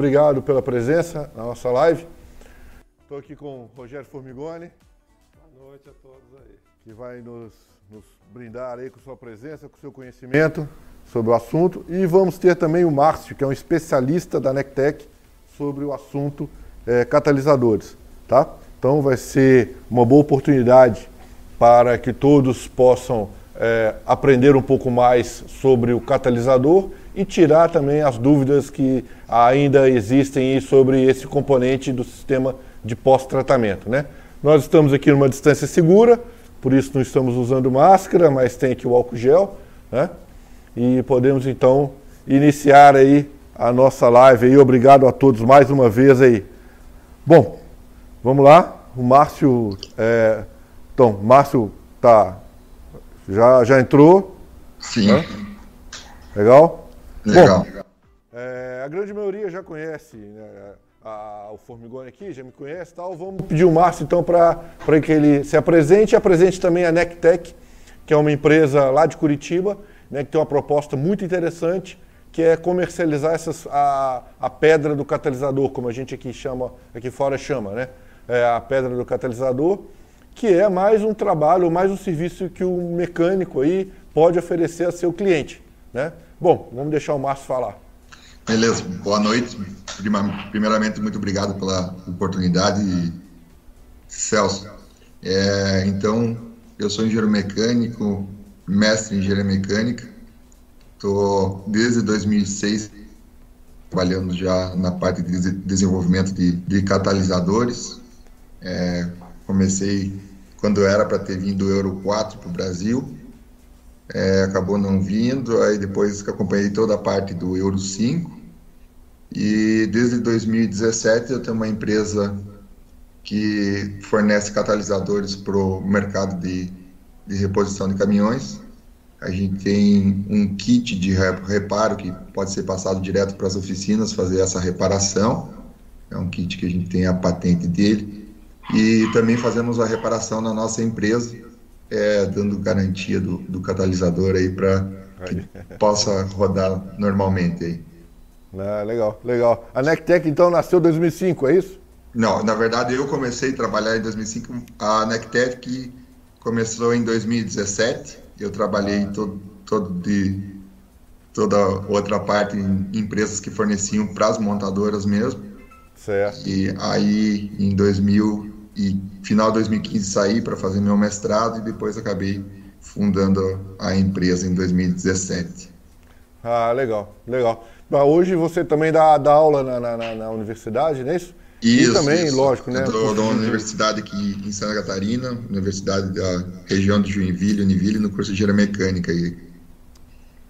obrigado pela presença na nossa live. Estou aqui com o Rogério Formigoni. Boa noite a todos aí. Que vai nos, nos brindar aí com sua presença, com seu conhecimento sobre o assunto. E vamos ter também o Márcio, que é um especialista da Nectec sobre o assunto é, catalisadores. Tá? Então vai ser uma boa oportunidade para que todos possam é, aprender um pouco mais sobre o catalisador e tirar também as dúvidas que ainda existem sobre esse componente do sistema de pós-tratamento. Né? Nós estamos aqui numa distância segura, por isso não estamos usando máscara, mas tem aqui o álcool gel, né? E podemos então iniciar aí a nossa live aí. Obrigado a todos mais uma vez aí. Bom, vamos lá. O Márcio, é... então, Márcio tá já já entrou. Sim. Né? Legal. Legal. Bom, é, a grande maioria já conhece né, a, o Formigone aqui, já me conhece tal. Vamos pedir o Márcio então para que ele se apresente e apresente também a Nectec, que é uma empresa lá de Curitiba, né, que tem uma proposta muito interessante, que é comercializar essas, a, a pedra do catalisador, como a gente aqui chama, aqui fora chama, né? É a pedra do catalisador, que é mais um trabalho, mais um serviço que o mecânico aí pode oferecer a seu cliente, né? Bom, vamos deixar o Márcio falar. Beleza, boa noite. Primeiramente, muito obrigado pela oportunidade, Celso. É, então, eu sou engenheiro mecânico, mestre em engenharia mecânica. Estou desde 2006 trabalhando já na parte de desenvolvimento de, de catalisadores. É, comecei quando era para ter vindo o Euro 4 para o Brasil é, acabou não vindo, aí depois que acompanhei toda a parte do Euro 5, e desde 2017 eu tenho uma empresa que fornece catalisadores para o mercado de, de reposição de caminhões. A gente tem um kit de reparo que pode ser passado direto para as oficinas fazer essa reparação. É um kit que a gente tem a patente dele. E também fazemos a reparação na nossa empresa é, dando garantia do, do catalisador aí para que possa rodar normalmente aí. Ah, legal, legal. A Nectec então nasceu em 2005, é isso? Não, na verdade eu comecei a trabalhar em 2005. A Nectec começou em 2017. Eu trabalhei ah. todo, todo de toda outra parte em empresas que forneciam para as montadoras mesmo. Certo. E aí em 2000 e final de 2015 saí para fazer meu mestrado e depois acabei fundando a empresa em 2017. Ah, legal, legal. Mas hoje você também dá, dá aula na, na, na, universidade, não é isso? Isso, e também, isso. lógico, né? Eu dou, dou uma universidade aqui em Santa Catarina, Universidade da região de Joinville, Univille, no curso de Engenharia Mecânica. E...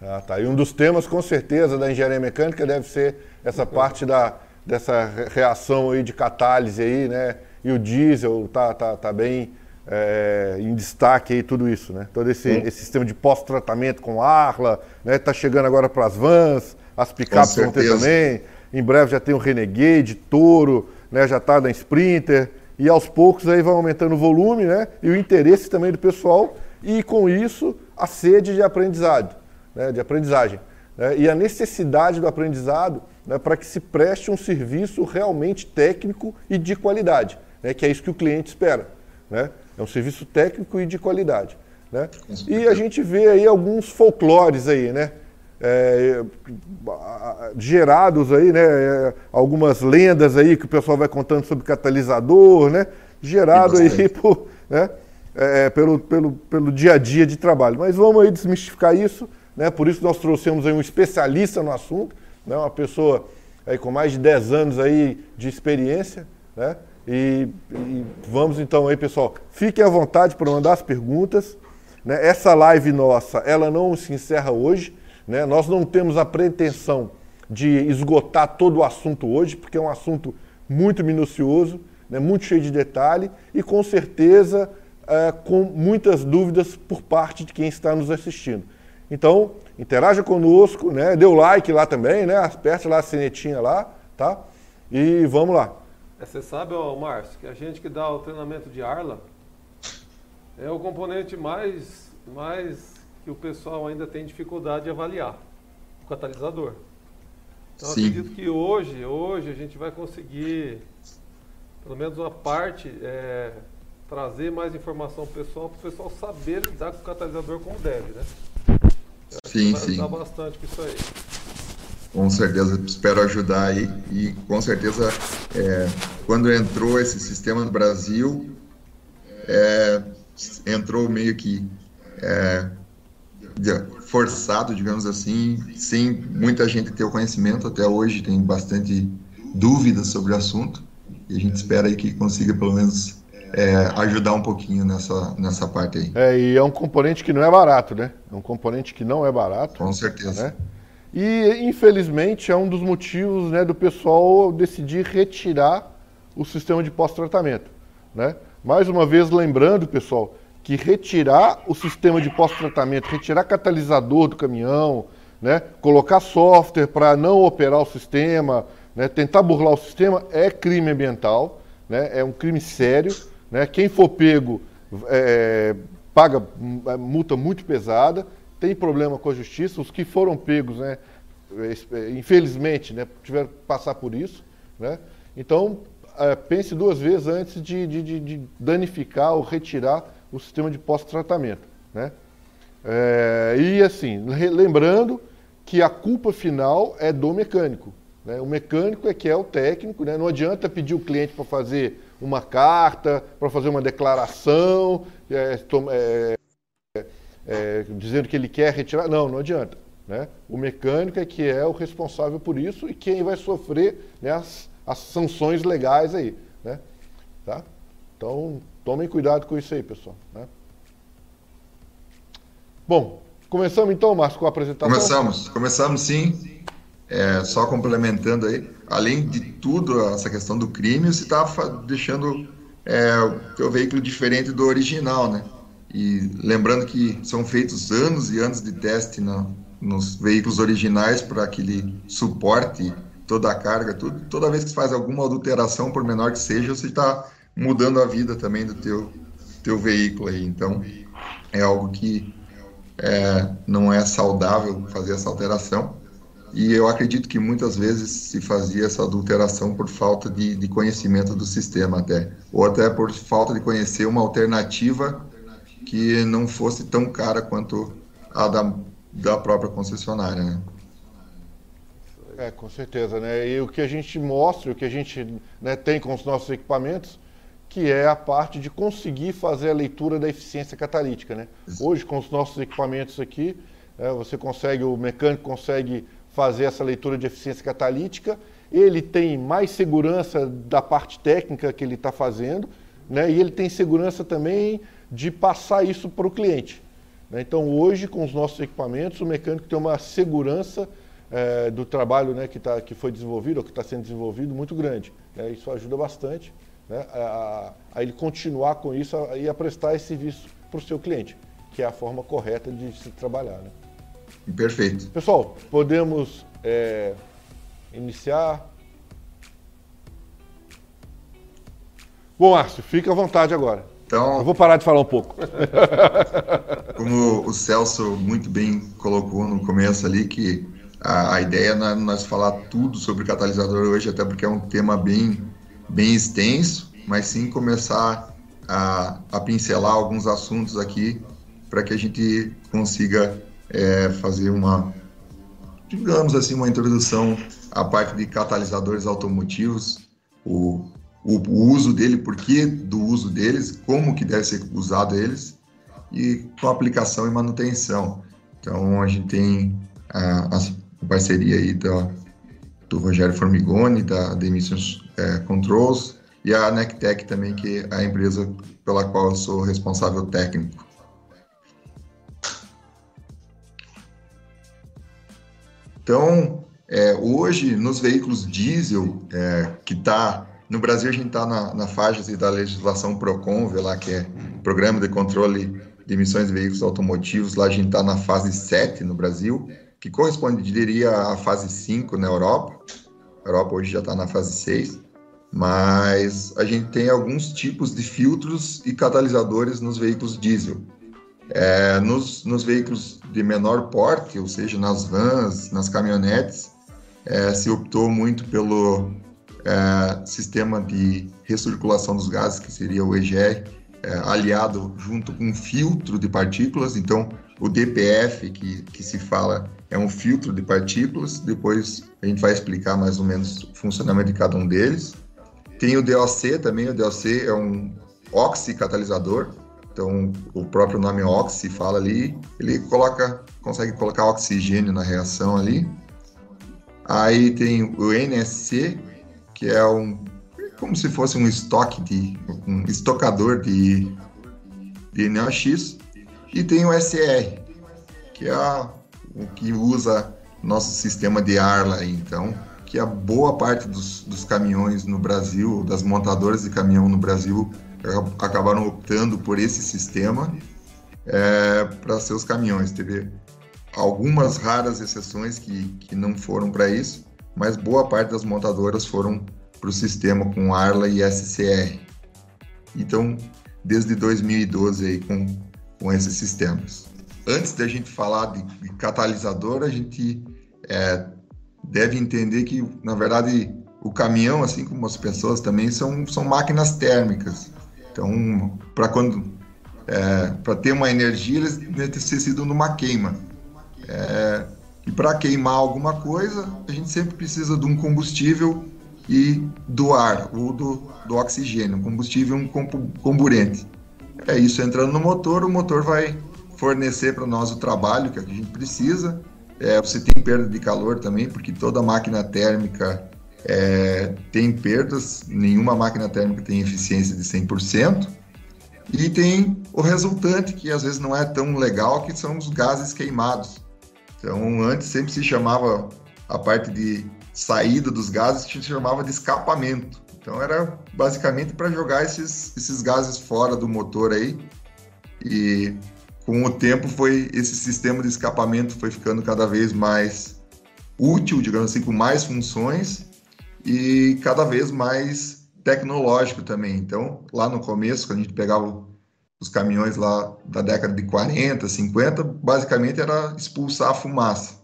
Ah, tá. E um dos temas, com certeza, da Engenharia Mecânica deve ser essa parte da, dessa reação aí de catálise aí, né? E o diesel está tá, tá bem é, em destaque aí tudo isso, né? Todo esse, esse sistema de pós-tratamento com Arla, né? Está chegando agora para as vans, as picapes vão ter também. Em breve já tem o Renegade, Toro, né? Já está na Sprinter e aos poucos aí vai aumentando o volume, né? E o interesse também do pessoal e com isso a sede de aprendizado, né? De aprendizagem né? e a necessidade do aprendizado né? para que se preste um serviço realmente técnico e de qualidade né, que é isso que o cliente espera. Né? É um serviço técnico e de qualidade. Né? E a gente vê aí alguns folclores aí, né? É, gerados aí, né? É, algumas lendas aí que o pessoal vai contando sobre catalisador, né? Gerado aí por, né? É, pelo, pelo, pelo dia a dia de trabalho. Mas vamos aí desmistificar isso, né? Por isso nós trouxemos aí um especialista no assunto, né? Uma pessoa aí com mais de 10 anos aí de experiência, né? E, e, vamos então aí, pessoal. Fiquem à vontade para mandar as perguntas. Né? Essa live nossa, ela não se encerra hoje. Né? Nós não temos a pretensão de esgotar todo o assunto hoje, porque é um assunto muito minucioso, né? muito cheio de detalhe e com certeza é, com muitas dúvidas por parte de quem está nos assistindo. Então, interaja conosco, né? dê o like lá também, né? aperte lá a sinetinha lá, tá? E vamos lá. É, você sabe, ó, Márcio, que a gente que dá o treinamento de Arla é o componente mais, mais que o pessoal ainda tem dificuldade de avaliar, o catalisador. Então Sim. acredito que hoje, hoje a gente vai conseguir, pelo menos uma parte, é, trazer mais informação pessoal para o pessoal saber lidar com o catalisador como deve, né? Sim, vai sim. bastante com isso aí. Com certeza, espero ajudar aí. E com certeza, é, quando entrou esse sistema no Brasil, é, entrou meio que é, forçado, digamos assim, sem muita gente ter o conhecimento. Até hoje tem bastante dúvidas sobre o assunto e a gente espera aí que consiga pelo menos é, ajudar um pouquinho nessa, nessa parte aí. É, e é um componente que não é barato, né? É um componente que não é barato. Com certeza. Né? E, infelizmente, é um dos motivos né, do pessoal decidir retirar o sistema de pós-tratamento. Né? Mais uma vez, lembrando, pessoal, que retirar o sistema de pós-tratamento, retirar catalisador do caminhão, né, colocar software para não operar o sistema, né, tentar burlar o sistema, é crime ambiental, né, é um crime sério. Né, quem for pego é, paga multa muito pesada, tem problema com a justiça. Os que foram pegos, né, é, infelizmente, né, tiveram que passar por isso. Né? Então, é, pense duas vezes antes de, de, de danificar ou retirar o sistema de pós-tratamento. Né? É, e assim, lembrando que a culpa final é do mecânico. Né? O mecânico é que é o técnico, né? não adianta pedir o cliente para fazer uma carta, para fazer uma declaração, é, é, dizendo que ele quer retirar. Não, não adianta. Né? O mecânico é que é o responsável por isso e quem vai sofrer né, as, as sanções legais aí. Né? Tá? Então, Tomem cuidado com isso aí, pessoal. Né? Bom, começamos então, Márcio, com a apresentação? Começamos, começamos sim. É, só complementando aí, além de tudo, essa questão do crime, você está deixando é, o teu veículo diferente do original, né? E lembrando que são feitos anos e anos de teste no, nos veículos originais para que ele suporte toda a carga, tudo. Toda vez que faz alguma adulteração, por menor que seja, você está mudando a vida também do teu, teu veículo aí. Então, é algo que é, não é saudável fazer essa alteração. E eu acredito que muitas vezes se fazia essa adulteração por falta de, de conhecimento do sistema até, ou até por falta de conhecer uma alternativa que não fosse tão cara quanto a da, da própria concessionária, né? É, com certeza, né? E o que a gente mostra, o que a gente né, tem com os nossos equipamentos, que é a parte de conseguir fazer a leitura da eficiência catalítica. Né? Hoje, com os nossos equipamentos aqui, é, você consegue, o mecânico consegue fazer essa leitura de eficiência catalítica, ele tem mais segurança da parte técnica que ele está fazendo, né? e ele tem segurança também de passar isso para o cliente. Né? Então, hoje, com os nossos equipamentos, o mecânico tem uma segurança é, do trabalho né, que, tá, que foi desenvolvido ou que está sendo desenvolvido muito grande. Né? Isso ajuda bastante né, a, a, ele continuar com isso a, e a prestar esse serviço para o seu cliente, que é a forma correta de se trabalhar. Né? Perfeito. Pessoal, podemos é, iniciar. Bom, Márcio, fica à vontade agora. Então, Eu vou parar de falar um pouco. Como o Celso muito bem colocou no começo ali, que a, a ideia não é nós falar tudo sobre catalisador hoje, até porque é um tema bem bem extenso, mas sim começar a, a pincelar alguns assuntos aqui para que a gente consiga é, fazer uma, digamos assim, uma introdução à parte de catalisadores automotivos, o, o, o uso dele, por que do uso deles, como que deve ser usado eles e com aplicação e manutenção. Então a gente tem a, a parceria aí da, do Rogério Formigoni, da, da Emissions é, Controls, e a Nectec também, que é a empresa pela qual eu sou responsável técnico. Então, é, hoje, nos veículos diesel, é, que está no Brasil, a gente está na, na fase da legislação PROCONV, lá, que é Programa de Controle de Emissões de Veículos Automotivos, lá a gente está na fase 7 no Brasil, que corresponderia à fase 5 na Europa. A Europa hoje já está na fase 6, mas a gente tem alguns tipos de filtros e catalisadores nos veículos diesel. É, nos, nos veículos de menor porte, ou seja, nas vans, nas caminhonetes, é, se optou muito pelo é, sistema de recirculação dos gases, que seria o EGR, é, aliado junto com um filtro de partículas. Então, o DPF, que, que se fala, é um filtro de partículas. Depois a gente vai explicar mais ou menos o funcionamento de cada um deles. Tem o DOC também. O DOC é um oxicatalisador. Então, o próprio nome oxi fala ali. Ele coloca, consegue colocar oxigênio na reação ali. Aí tem o NSC, que é um como se fosse um estoque de um estocador de, de NOx e tem o SR, que é o que usa nosso sistema de ar lá, então, que a boa parte dos, dos caminhões no Brasil, das montadoras de caminhão no Brasil, acabaram optando por esse sistema é, para seus caminhões. Teve algumas raras exceções que, que não foram para isso, mas boa parte das montadoras foram para o sistema com Arla e SCR. Então, desde 2012 aí com, com esses sistemas. Antes da gente falar de, de catalisador, a gente é, deve entender que, na verdade, o caminhão, assim como as pessoas também, são, são máquinas térmicas. Então, para quando é, para ter uma energia, eles necessitam de uma queima. É, e para queimar alguma coisa, a gente sempre precisa de um combustível e do ar, ou do, do oxigênio, combustível um comburente. É isso, entrando no motor, o motor vai fornecer para nós o trabalho que a gente precisa. É, você tem perda de calor também, porque toda máquina térmica é, tem perdas, nenhuma máquina térmica tem eficiência de 100%. E tem o resultante, que às vezes não é tão legal, que são os gases queimados. Então, antes sempre se chamava a parte de saída dos gases gente chamava de escapamento. Então era basicamente para jogar esses, esses gases fora do motor aí. E com o tempo foi esse sistema de escapamento foi ficando cada vez mais útil, digamos assim, com mais funções e cada vez mais tecnológico também. Então, lá no começo, quando a gente pegava os caminhões lá da década de 40, 50, basicamente era expulsar a fumaça.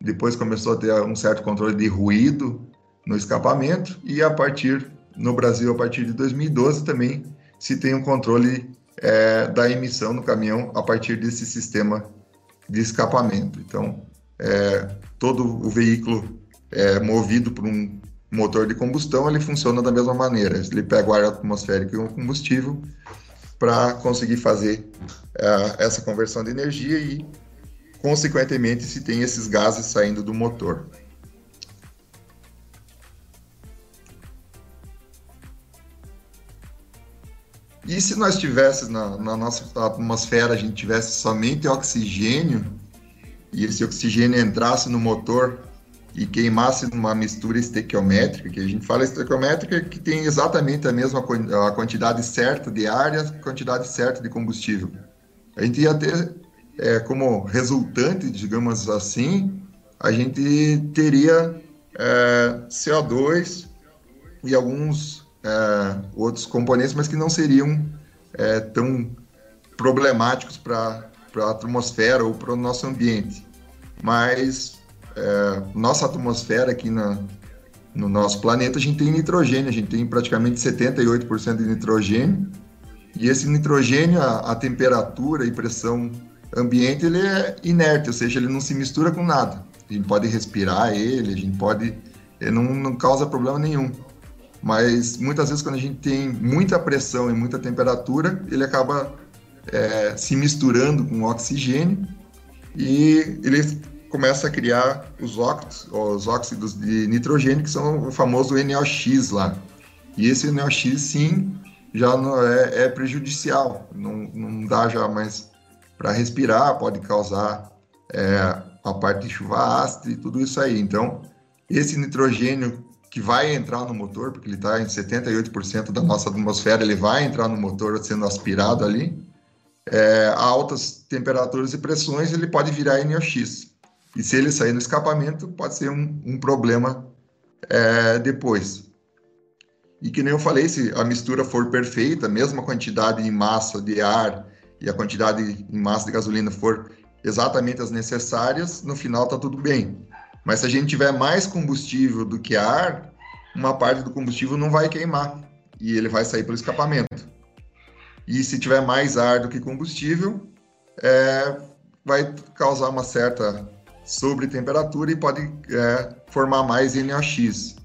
Depois começou a ter um certo controle de ruído no escapamento e a partir no Brasil a partir de 2012 também se tem um controle é, da emissão no caminhão a partir desse sistema de escapamento. Então, é, todo o veículo é, movido por um motor de combustão ele funciona da mesma maneira. Ele pega o ar atmosférico e o combustível para conseguir fazer é, essa conversão de energia e consequentemente, se tem esses gases saindo do motor. E se nós tivéssemos na, na, nossa atmosfera, a gente tivesse somente oxigênio, e esse oxigênio entrasse no motor e queimasse numa mistura estequiométrica, que a gente fala estequiométrica, que tem exatamente a mesma a quantidade certa de ar a quantidade certa de combustível. A gente ia ter é, como resultante, digamos assim, a gente teria é, CO2 e alguns é, outros componentes, mas que não seriam é, tão problemáticos para a atmosfera ou para o nosso ambiente. Mas é, nossa atmosfera aqui na, no nosso planeta, a gente tem nitrogênio, a gente tem praticamente 78% de nitrogênio, e esse nitrogênio, a, a temperatura e pressão ambiente ele é inerte, ou seja, ele não se mistura com nada. A gente pode respirar ele, a gente pode. Ele não, não causa problema nenhum. Mas muitas vezes, quando a gente tem muita pressão e muita temperatura, ele acaba é, se misturando com oxigênio e ele começa a criar os óxidos, os óxidos de nitrogênio, que são o famoso NOx lá. E esse NOx, sim, já não é, é prejudicial, não, não dá já mais para respirar, pode causar é, a parte de chuva ácida e tudo isso aí. Então, esse nitrogênio que vai entrar no motor, porque ele está em 78% da nossa atmosfera, ele vai entrar no motor sendo aspirado ali, é, a altas temperaturas e pressões, ele pode virar NOx. E se ele sair no escapamento, pode ser um, um problema é, depois. E que nem eu falei, se a mistura for perfeita, mesma quantidade em massa de ar e a quantidade em massa de gasolina for exatamente as necessárias, no final está tudo bem. Mas se a gente tiver mais combustível do que ar, uma parte do combustível não vai queimar e ele vai sair pelo escapamento. E se tiver mais ar do que combustível, é, vai causar uma certa sobretemperatura e pode é, formar mais NOx.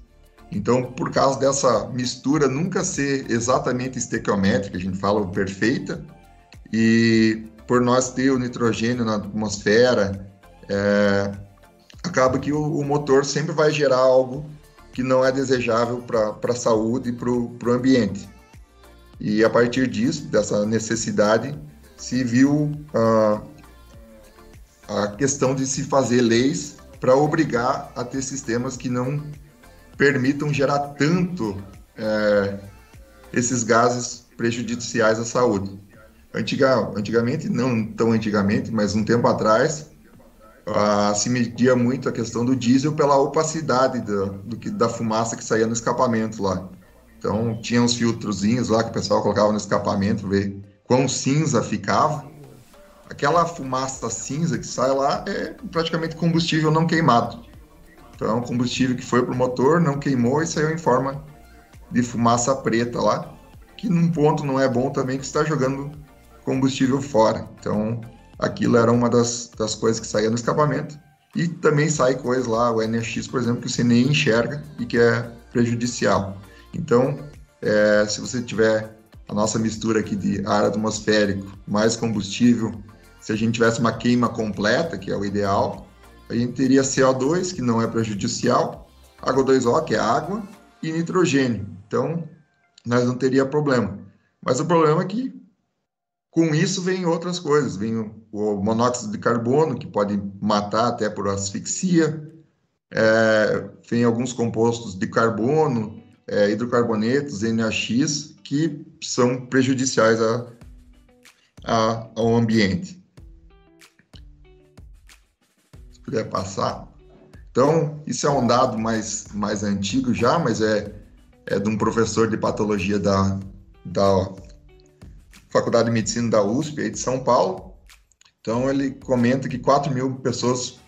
Então, por causa dessa mistura nunca ser exatamente estequiométrica, a gente fala perfeita, e por nós ter o nitrogênio na atmosfera, é, acaba que o, o, motor sempre vai gerar algo que não é desejável para a saúde e para o ambiente. E a partir disso, dessa necessidade, se viu ah, a questão de se fazer leis para obrigar a ter sistemas que não permitam gerar tanto é, esses gases prejudiciais à saúde. Antiga, antigamente, não tão antigamente, mas um tempo atrás, se media muito a questão do diesel pela opacidade do, do que, da fumaça que saía no escapamento lá. Então, tinha uns filtrozinhos lá que o pessoal colocava no escapamento, ver quão cinza ficava. Aquela fumaça cinza que sai lá é praticamente combustível não queimado. Então, combustível que foi para o motor, não queimou e saiu em forma de fumaça preta lá, que num ponto não é bom também que está jogando combustível fora. Então, aquilo era uma das, das coisas que saía no escapamento. E também sai coisas lá, o NX, por exemplo, que você nem enxerga e que é prejudicial. Então, é, se você tiver a nossa mistura aqui de ar atmosférico mais combustível, se a gente tivesse uma queima completa, que é o ideal, a gente teria CO2, que não é prejudicial, H2O, que é água, e nitrogênio. Então, nós não teria problema. Mas o problema é que com isso vem outras coisas, vem o, o monóxido de carbono, que pode matar até por asfixia, é, vem alguns compostos de carbono, é, hidrocarbonetos, NaX, que são prejudiciais a, a, ao ambiente. Puder passar. Então, isso é um dado mais, mais antigo já, mas é, é de um professor de patologia da, da Faculdade de Medicina da USP, aí de São Paulo. Então, ele comenta que 4 mil pessoas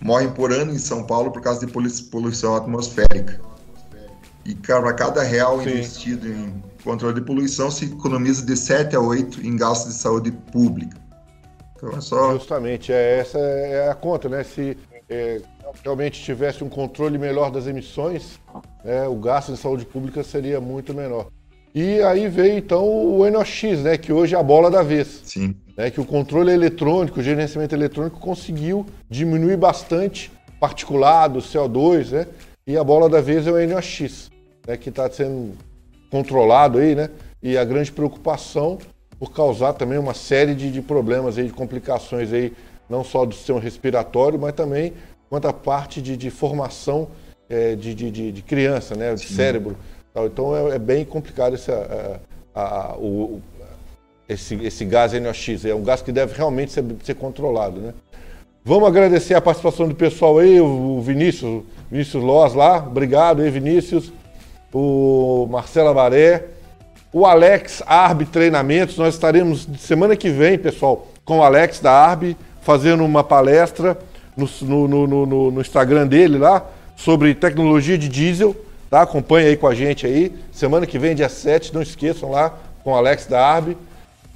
morrem por ano em São Paulo por causa de poluição atmosférica. E para cada real Sim. investido em controle de poluição, se economiza de 7 a 8 em gastos de saúde pública. Então é só. Justamente, é, essa é a conta, né? Se é, realmente tivesse um controle melhor das emissões, é, o gasto de saúde pública seria muito menor. E aí veio então o NOx, né, que hoje é a bola da vez. Sim. Né, que o controle eletrônico, o gerenciamento eletrônico conseguiu diminuir bastante particulado, CO2, né? E a bola da vez é o NOx, né, que está sendo controlado aí, né? E a grande preocupação por causar também uma série de, de problemas aí, de complicações aí, não só do sistema respiratório, mas também quanto à parte de, de formação é, de, de, de, criança, né? De Sim. cérebro. Então é, é bem complicado esse, a, a, o, esse, esse gás NOx. É um gás que deve realmente ser, ser controlado. Né? Vamos agradecer a participação do pessoal aí, o Vinícius, Vinícius Loz lá. Obrigado aí, Vinícius. O Marcelo Baré. O Alex Arb Treinamentos. Nós estaremos semana que vem, pessoal, com o Alex da Arb, fazendo uma palestra no, no, no, no Instagram dele lá sobre tecnologia de diesel. Tá? Acompanhe aí com a gente aí. Semana que vem, dia 7, não esqueçam lá, com o Alex da Arbe.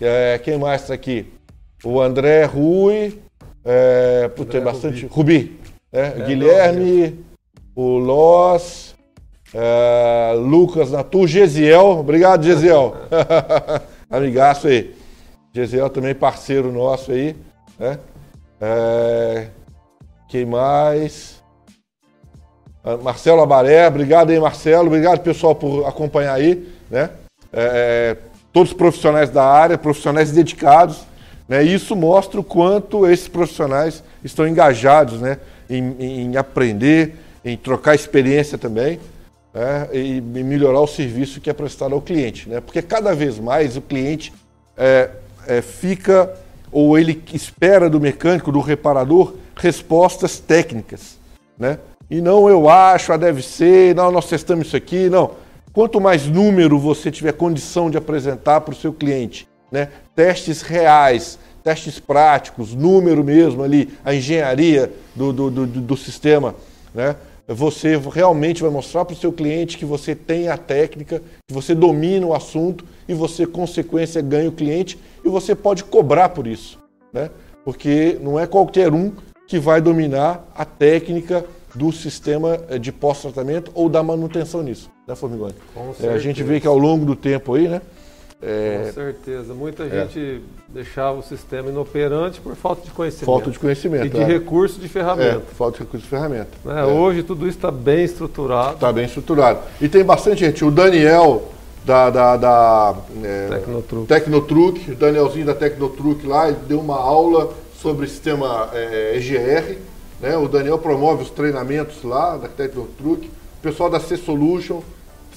É, quem mais está aqui? O André Rui. É, puta, tem bastante. Rubi. Rubi né? é, Guilherme, o Loss, é, Lucas Natu, Gesiel. Obrigado, Gesiel. Amigaço aí. Gesiel também parceiro nosso aí. Né? É, quem mais? Ah, Marcelo Abaré, obrigado aí, Marcelo. Obrigado, pessoal, por acompanhar aí. Né? É, é, todos profissionais da área, profissionais dedicados. Né? Isso mostra o quanto esses profissionais estão engajados né? em, em aprender, em trocar experiência também. Né? E, melhorar o serviço que é prestado ao cliente. Né? Porque cada vez mais o cliente é, é, fica, ou ele espera do mecânico, do reparador, respostas técnicas. Né? E não eu acho, ah, deve ser, não, nós testamos isso aqui, não. Quanto mais número você tiver condição de apresentar para o seu cliente, né? testes reais, testes práticos, número mesmo ali, a engenharia do, do, do, do sistema né? Você realmente vai mostrar para o seu cliente que você tem a técnica, que você domina o assunto e você, consequência, ganha o cliente e você pode cobrar por isso, né? Porque não é qualquer um que vai dominar a técnica do sistema eh, de pós-tratamento ou da manutenção nisso, né, Formigoni? É, a gente vê que ao longo do tempo aí, né? É... Com certeza. Muita é. gente deixava o sistema inoperante por falta de conhecimento. Falta de conhecimento. E de é. recurso de ferramenta. É, falta de recurso de ferramenta. Né? Hoje tudo isso está bem estruturado. Está bem estruturado. E tem bastante gente. O Daniel da, da, da Tecnotruc. Tecnotruc, o Danielzinho da Tecnotruc lá, ele deu uma aula sobre o sistema EGR. Né? O Daniel promove os treinamentos lá da Tecnotruc. O pessoal da C-Solution,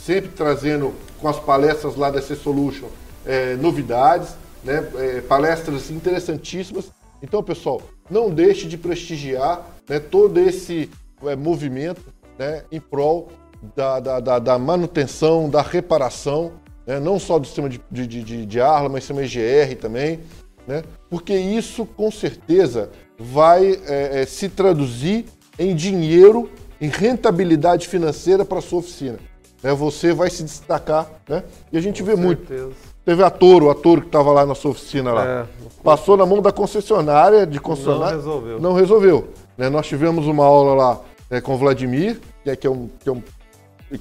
sempre trazendo com as palestras lá da C-Solution é, novidades, né? É, palestras interessantíssimas. Então, pessoal, não deixe de prestigiar né, todo esse é, movimento né, em prol da, da, da, da, manutenção, da reparação, né, não só do sistema de, de, de, de Arla, mas do sistema EGR também, né, porque isso com certeza vai é, é, se traduzir em dinheiro, em rentabilidade financeira para a sua oficina né, você vai se destacar, né? E a gente Com vê certeza. muito. Teve a Toro, a Toro que estava lá na sua oficina lá. É, Passou na mão da concessionária de concessionária. Não resolveu. Não resolveu. Né, nós tivemos uma aula lá né, com o Vladimir, que é, que, é um, que, é um,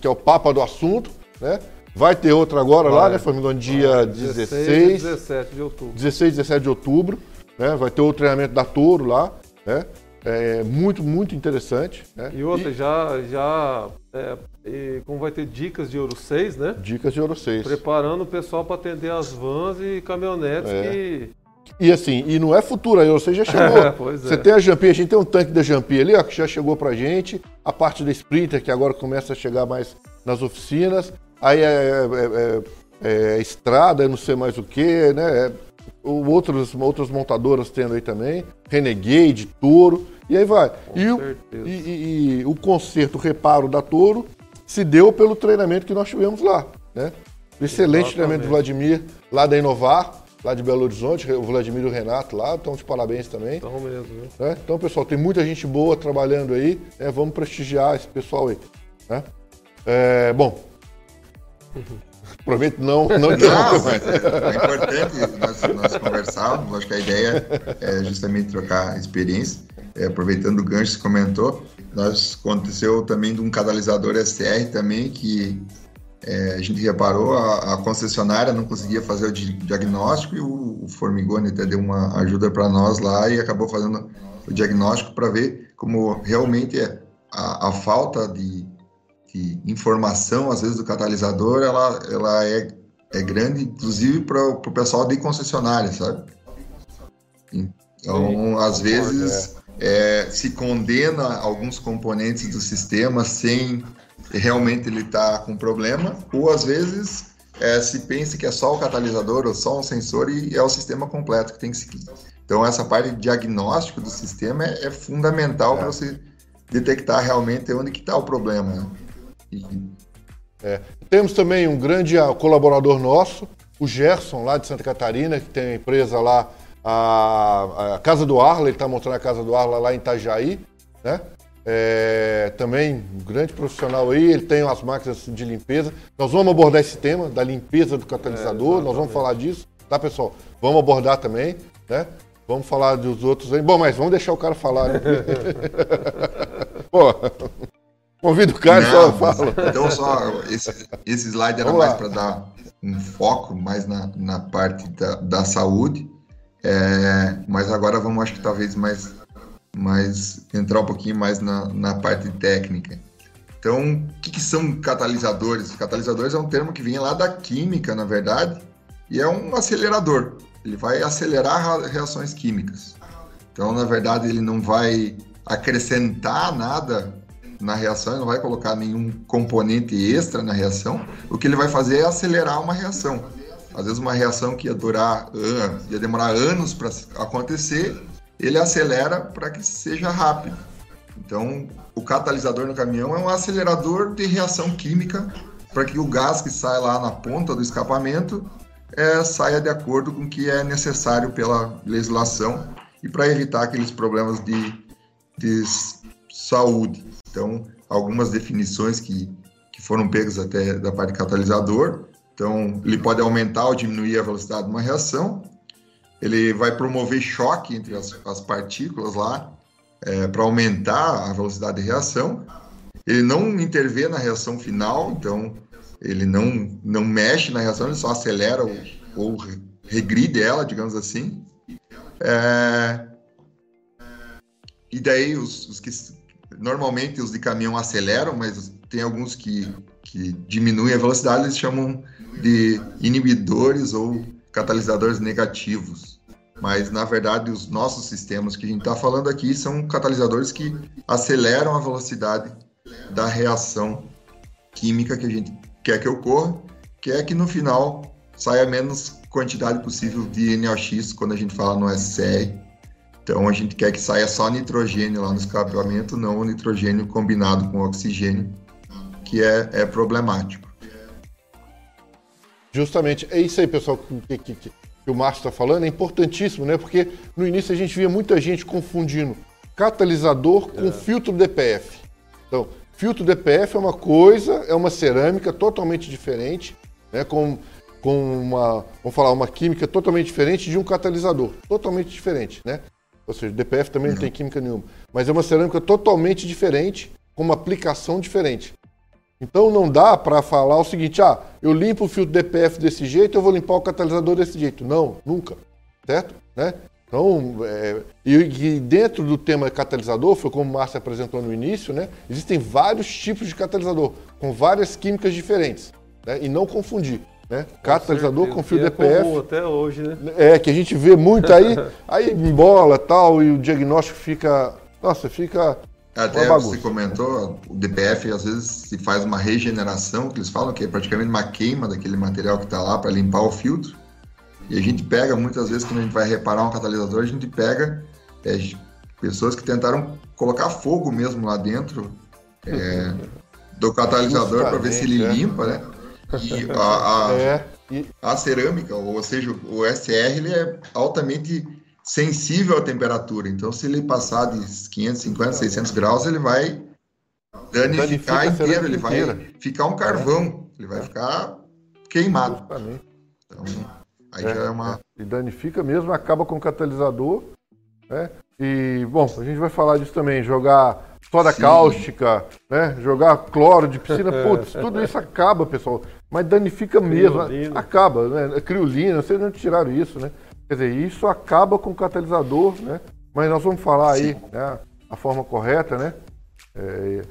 que é o papa do assunto, né? Vai ter outra agora vai, lá, né, Família? Dia vai, 16, 16 17 de outubro. 16 17 de outubro, né? Vai ter o treinamento da Toro lá, né? É muito, muito interessante. Né? E outra, e... já, já é, e como vai ter dicas de Euro 6, né? Dicas de Euro 6. Preparando o pessoal para atender as vans e caminhonetes é. que. E assim, e não é futuro, a Euro 6 já chegou. É, Você tem a Jampi, a gente tem um tanque da Jampi ali, ó, que já chegou pra gente. A parte da Sprinter, que agora começa a chegar mais nas oficinas. Aí é, é, é, é estrada, não sei mais o que, né? outros, outras montadoras tendo aí também. Renegade, Toro. E aí vai. E o, e, e, e o conserto, o reparo da Toro se deu pelo treinamento que nós tivemos lá. Né? Excelente Exatamente. treinamento do Vladimir, lá da Inovar, lá de Belo Horizonte, o Vladimir e o Renato lá, estão de parabéns também. Estão mesmo, né? Então, pessoal, tem muita gente boa trabalhando aí, né? vamos prestigiar esse pessoal aí. Né? É, bom, Prometo não. Não, não mas é importante nós, nós conversarmos. Acho que a ideia é justamente trocar experiência. É, aproveitando o gancho que comentou, nós aconteceu também de um catalisador STR também que é, a gente reparou, a, a, concessionária não conseguia fazer o diagnóstico e o, o Formigone até deu uma ajuda para nós lá e acabou fazendo o diagnóstico para ver como realmente é a, a falta de, de, informação, às vezes, do catalisador, ela, ela é, é grande, inclusive para o pessoal de concessionária, sabe? Então, Sim, às vezes, é. É, se condena alguns componentes do sistema sem realmente ele estar tá com problema, ou às vezes é, se pensa que é só o catalisador ou só um sensor e é o sistema completo que tem que se. Então, essa parte de diagnóstico do sistema é, é fundamental para é. você detectar realmente onde que está o problema. Né? É. Temos também um grande ah, colaborador nosso, o Gerson, lá de Santa Catarina, que tem a empresa lá, a, a Casa do Arla, ele está montando a Casa do Arla lá em Itajaí, né? É, também um grande profissional aí, ele tem as máquinas de limpeza. Nós vamos abordar esse tema da limpeza do catalisador, é, nós vamos falar disso, tá pessoal? Vamos abordar também, né? Vamos falar dos outros aí. Bom, mas vamos deixar o cara falar. Né? Pô, Convido o cara só fala. Então, só esse, esse slide era mais para dar um foco mais na, na parte da, da saúde. É, mas agora vamos, acho que talvez mais, mais entrar um pouquinho mais na, na parte técnica. Então, o que, que são catalisadores? Catalisadores é um termo que vem lá da química, na verdade, e é um acelerador. Ele vai acelerar reações químicas. Então, na verdade, ele não vai acrescentar nada na reação, ele não vai colocar nenhum componente extra na reação. O que ele vai fazer é acelerar uma reação. Às vezes uma reação que ia durar, ia demorar anos para acontecer, ele acelera para que seja rápido. Então, o catalisador no caminhão é um acelerador de reação química para que o gás que sai lá na ponta do escapamento é, saia de acordo com o que é necessário pela legislação e para evitar aqueles problemas de, de saúde. Então, algumas definições que, que foram pegas até da parte catalisador. Então, ele pode aumentar ou diminuir a velocidade de uma reação. Ele vai promover choque entre as, as partículas lá é, para aumentar a velocidade de reação. Ele não intervém na reação final, então ele não, não mexe na reação, ele só acelera ou, ou regride ela, digamos assim. É, e daí os, os, que normalmente os de caminhão aceleram, mas tem alguns que, que diminuem a velocidade, eles chamam de inibidores ou catalisadores negativos. Mas na verdade os nossos sistemas que a gente está falando aqui são catalisadores que aceleram a velocidade da reação química que a gente quer que ocorra, que é que no final saia menos quantidade possível de NOx quando a gente fala no SCR então a gente quer que saia só nitrogênio lá no escapamento, não o nitrogênio combinado com oxigênio, que é, é problemático. Justamente, é isso aí, pessoal, que, que, que, que o Márcio está falando, é importantíssimo, né? Porque no início a gente via muita gente confundindo catalisador com é. filtro DPF. Então, filtro DPF é uma coisa, é uma cerâmica totalmente diferente, né? Com, com uma, vamos falar, uma química totalmente diferente de um catalisador, totalmente diferente, né? Ou seja, o DPF também não tem química nenhuma. Mas é uma cerâmica totalmente diferente, com uma aplicação diferente. Então não dá para falar o seguinte, ah, eu limpo o filtro DPF desse jeito, eu vou limpar o catalisador desse jeito. Não, nunca. Certo? Né? Então, é, e, dentro do tema catalisador, foi como o Márcio apresentou no início, né? Existem vários tipos de catalisador, com várias químicas diferentes. Né? E não confundir. Né? Catalisador com fio DPF. É até hoje, né? É, que a gente vê muito aí, aí embola tal, e o diagnóstico fica. Nossa, fica. Até você comentou, o DPF às vezes se faz uma regeneração, que eles falam que é praticamente uma queima daquele material que está lá para limpar o filtro. E a gente pega, muitas vezes, quando a gente vai reparar um catalisador, a gente pega é, pessoas que tentaram colocar fogo mesmo lá dentro é, do catalisador para ver se ele é. limpa, né? E a, a, é, a cerâmica, ou seja, o SR, ele é altamente sensível à temperatura. Então, se ele passar de 550, 600 graus, ele vai danificar inteiro, ele vai inteira. ficar um carvão, ele vai ficar queimado. Justamente. Então, aí é, já é uma... E danifica mesmo, acaba com o catalisador, né? E, bom, a gente vai falar disso também, jogar soda Sim. cáustica, né? Jogar cloro de piscina, putz, tudo isso acaba, pessoal. Mas danifica mesmo, acaba, né? Criolina, vocês não tiraram isso, né? Quer dizer, isso acaba com o catalisador, né? Mas nós vamos falar aí, né? A forma correta, né? É,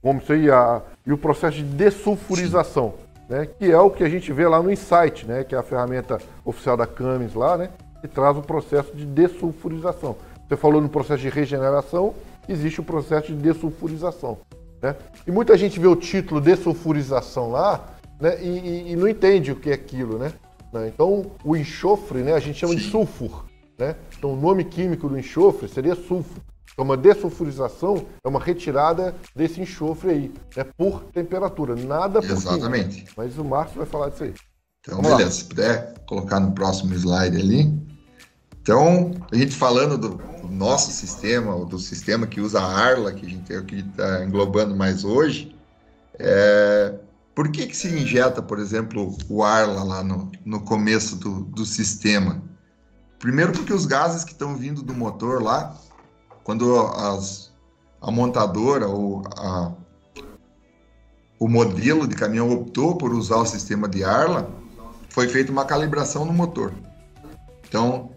como isso aí, a, e o processo de dessulfurização, né? Que é o que a gente vê lá no Insight, né? Que é a ferramenta oficial da Camis lá, né? Que traz o processo de dessulfurização. Você falou no processo de regeneração, existe o processo de dessulfurização. Né? E muita gente vê o título dessulfurização lá né? e, e, e não entende o que é aquilo. Né? Né? Então, o enxofre né? a gente chama Sim. de sulfur. Né? Então, o nome químico do enxofre seria sulfur. Então, uma dessulfurização é uma retirada desse enxofre aí, né? por temperatura, nada por Exatamente. Química. Mas o Márcio vai falar disso aí. Então, Vamos beleza. Lá. Se puder colocar no próximo slide ali. Então, a gente falando do, do nosso sistema, ou do sistema que usa a Arla, que a gente está englobando mais hoje, é, por que, que se injeta, por exemplo, o Arla lá no, no começo do, do sistema? Primeiro porque os gases que estão vindo do motor lá, quando as, a montadora ou a, o modelo de caminhão optou por usar o sistema de Arla, foi feita uma calibração no motor. Então,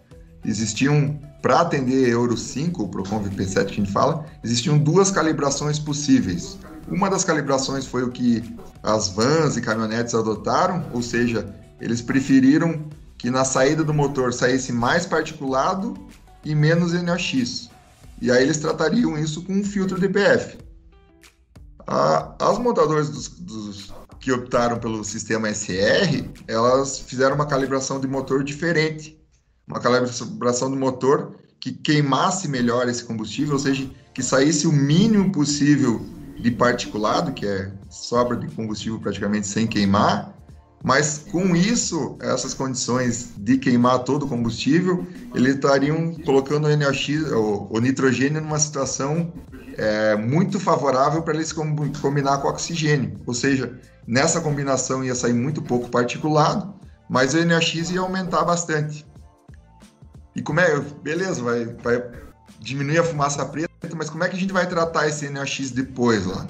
existiam, para atender Euro 5, o Procon VP7 que a gente fala, existiam duas calibrações possíveis. Uma das calibrações foi o que as vans e caminhonetes adotaram, ou seja, eles preferiram que na saída do motor saísse mais particulado e menos NOx. E aí eles tratariam isso com um filtro DPF. as montadoras dos, dos, que optaram pelo sistema SR, elas fizeram uma calibração de motor diferente uma calibração do motor que queimasse melhor esse combustível, ou seja, que saísse o mínimo possível de particulado, que é sobra de combustível praticamente sem queimar, mas com isso, essas condições de queimar todo o combustível, eles estariam colocando o NOx, o, o nitrogênio numa situação é, muito favorável para eles combinar com oxigênio. Ou seja, nessa combinação ia sair muito pouco particulado, mas o NOx ia aumentar bastante. E como é? Beleza, vai, vai diminuir a fumaça preta, mas como é que a gente vai tratar esse NOx depois lá?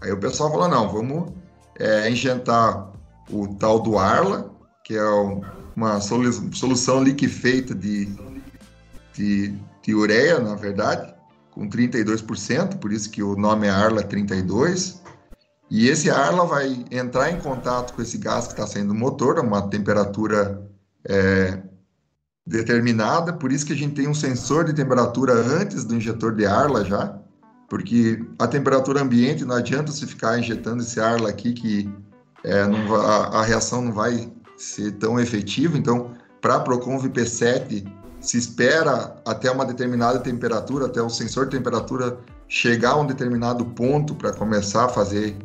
Aí o pessoal falou, não, vamos é, injetar o tal do Arla, que é uma solução liquefeita de, de, de ureia, na verdade, com 32%, por isso que o nome é Arla 32. E esse Arla vai entrar em contato com esse gás que está saindo do motor, a uma temperatura é, determinada, por isso que a gente tem um sensor de temperatura antes do injetor de Arla já, porque a temperatura ambiente não adianta você ficar injetando esse Arla aqui que é, não, a, a reação não vai ser tão efetiva. Então, para a Procon VP7, se espera até uma determinada temperatura, até o sensor de temperatura chegar a um determinado ponto para começar a fazer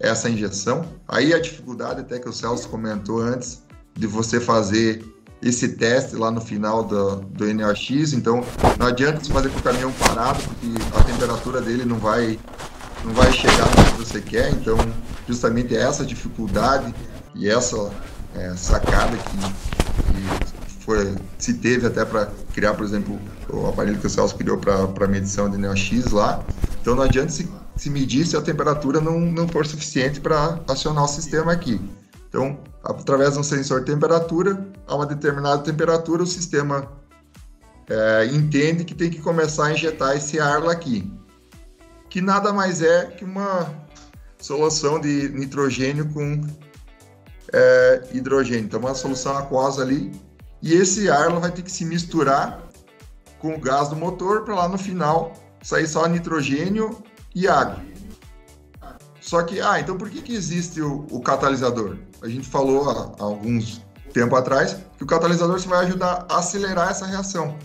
essa injeção. Aí a dificuldade, até que o Celso comentou antes, de você fazer esse teste lá no final do, do NOx. Então, não adianta você fazer com o caminhão parado, porque a temperatura dele não vai, não vai chegar onde você quer. Então, justamente essa dificuldade e essa é, sacada que, que foi, se teve até para criar, por exemplo, o aparelho que o Celso criou para medição de NOx lá. Então não adianta se, se medir se a temperatura não, não for suficiente para acionar o sistema aqui. Então, através de um sensor de temperatura, a uma determinada temperatura, o sistema é, entende que tem que começar a injetar esse ar lá aqui, que nada mais é que uma solução de nitrogênio com é, hidrogênio. Então, uma solução aquosa ali. E esse ar vai ter que se misturar com o gás do motor para lá no final sair só nitrogênio e água. Só que, ah, então por que, que existe o, o catalisador? A gente falou há, alguns tempo atrás que o catalisador vai ajudar a acelerar essa reação.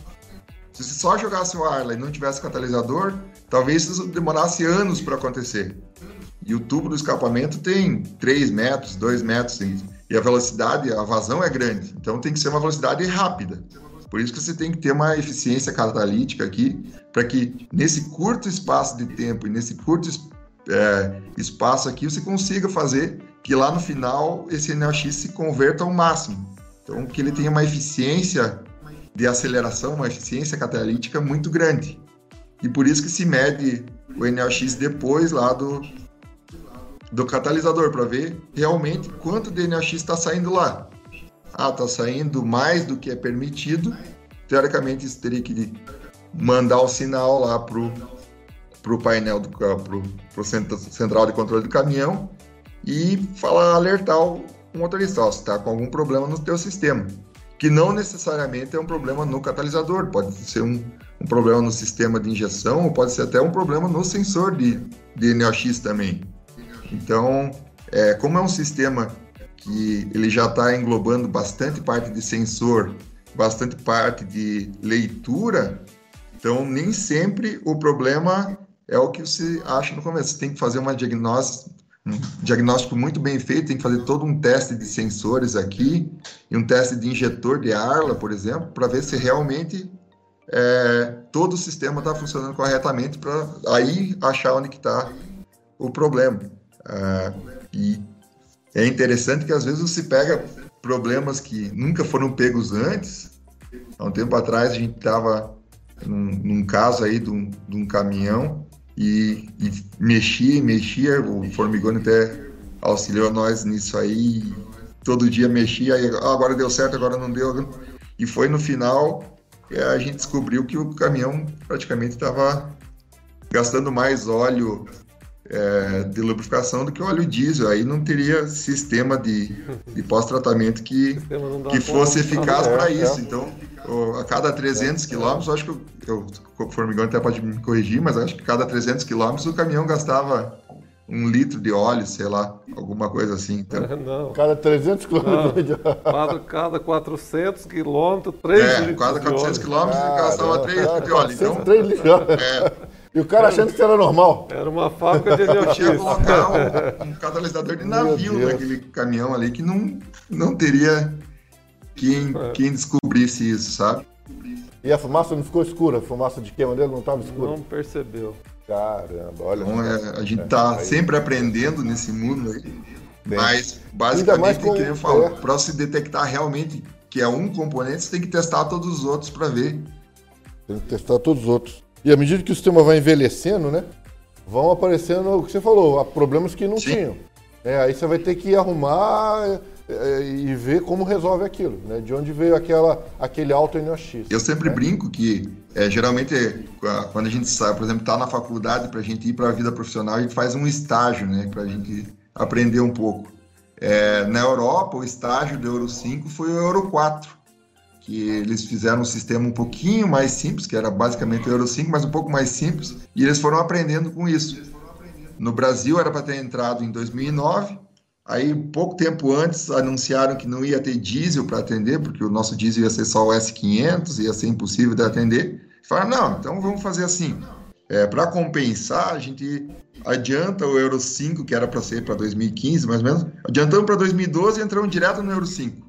Se você só jogasse o ar e não tivesse catalisador, talvez isso demorasse anos para acontecer. E o tubo do escapamento tem 3 metros, 2 metros, e a velocidade, a vazão é grande. Então tem que ser uma velocidade rápida. Por isso que você tem que ter uma eficiência catalítica aqui, para que nesse curto espaço de tempo e nesse curto é, espaço aqui você consiga fazer que lá no final esse NOx se converta ao máximo. Então que ele tenha uma eficiência de aceleração, uma eficiência catalítica muito grande. E por isso que se mede o NOx depois lá do, do catalisador para ver realmente quanto de NOx está saindo lá. Ah, está saindo mais do que é permitido. Teoricamente, isso teria que mandar o sinal lá para o painel, do, pro, pro central de controle do caminhão e falar, alertar o motorista, ó, se está com algum problema no teu sistema. Que não necessariamente é um problema no catalisador, pode ser um, um problema no sistema de injeção, ou pode ser até um problema no sensor de, de NOx também. Então, é, como é um sistema que ele já está englobando bastante parte de sensor, bastante parte de leitura, então nem sempre o problema é o que você acha no começo. Você tem que fazer uma diagnóstico, um diagnóstico muito bem feito, tem que fazer todo um teste de sensores aqui e um teste de injetor de Arla, por exemplo, para ver se realmente é, todo o sistema está funcionando corretamente para aí achar onde que está o problema. Ah, e é interessante que às vezes você pega problemas que nunca foram pegos antes. Há um tempo atrás a gente estava num, num, caso aí de um, de um caminhão e, e, mexia e mexia, o Formigone até auxiliou nós nisso aí, todo dia mexia, e ah, agora deu certo, agora não deu. E foi no final que a gente descobriu que o caminhão praticamente estava gastando mais óleo é, de lubrificação do que o óleo diesel. Aí não teria sistema de, de pós-tratamento que, que fosse eficaz para isso. Então, a cada 300 quilômetros, acho que eu, o Formigão até pode me corrigir, mas acho que cada 300 quilômetros o caminhão gastava um litro de óleo, sei lá, alguma coisa assim. Então. Não. Cada 300 quilômetros. Cada, cada 400 quilômetros, 3 é, litros. Cada 400 quilômetros gastava 3 litros de óleo. Então, 3 litros. É, e o cara achando que era normal. Era uma fábrica de NOx. Tinha colocar um, um catalisador de navio naquele caminhão ali que não, não teria quem, é. quem descobrisse isso, sabe? E a fumaça não ficou escura? A fumaça de queima dele não estava escura? Não percebeu. Caramba, olha. Então, é, a gente está é, sempre aprendendo nesse mundo aí. Bem, mas, basicamente, com, que eu falo, é. para se detectar realmente que é um componente, você tem que testar todos os outros para ver. Tem que testar todos os outros. E à medida que o sistema vai envelhecendo, né? Vão aparecendo o que você falou, problemas que não Sim. tinham. É, aí você vai ter que arrumar é, e ver como resolve aquilo, né? De onde veio aquela, aquele alto NOx. Eu sempre né? brinco que, é, geralmente, quando a gente sai, por exemplo, está na faculdade para a gente ir para a vida profissional, a gente faz um estágio, né? Para a gente aprender um pouco. É, na Europa, o estágio do Euro 5 foi o Euro 4, que eles fizeram um sistema um pouquinho mais simples, que era basicamente o Euro 5, mas um pouco mais simples, e eles foram aprendendo com isso. No Brasil era para ter entrado em 2009, Aí, pouco tempo antes, anunciaram que não ia ter diesel para atender, porque o nosso diesel ia ser só o S500, ia ser impossível de atender. Falaram, não, então vamos fazer assim. É, para compensar, a gente adianta o Euro 5, que era para ser para 2015, mais ou menos, adiantamos para 2012 e entramos direto no Euro 5.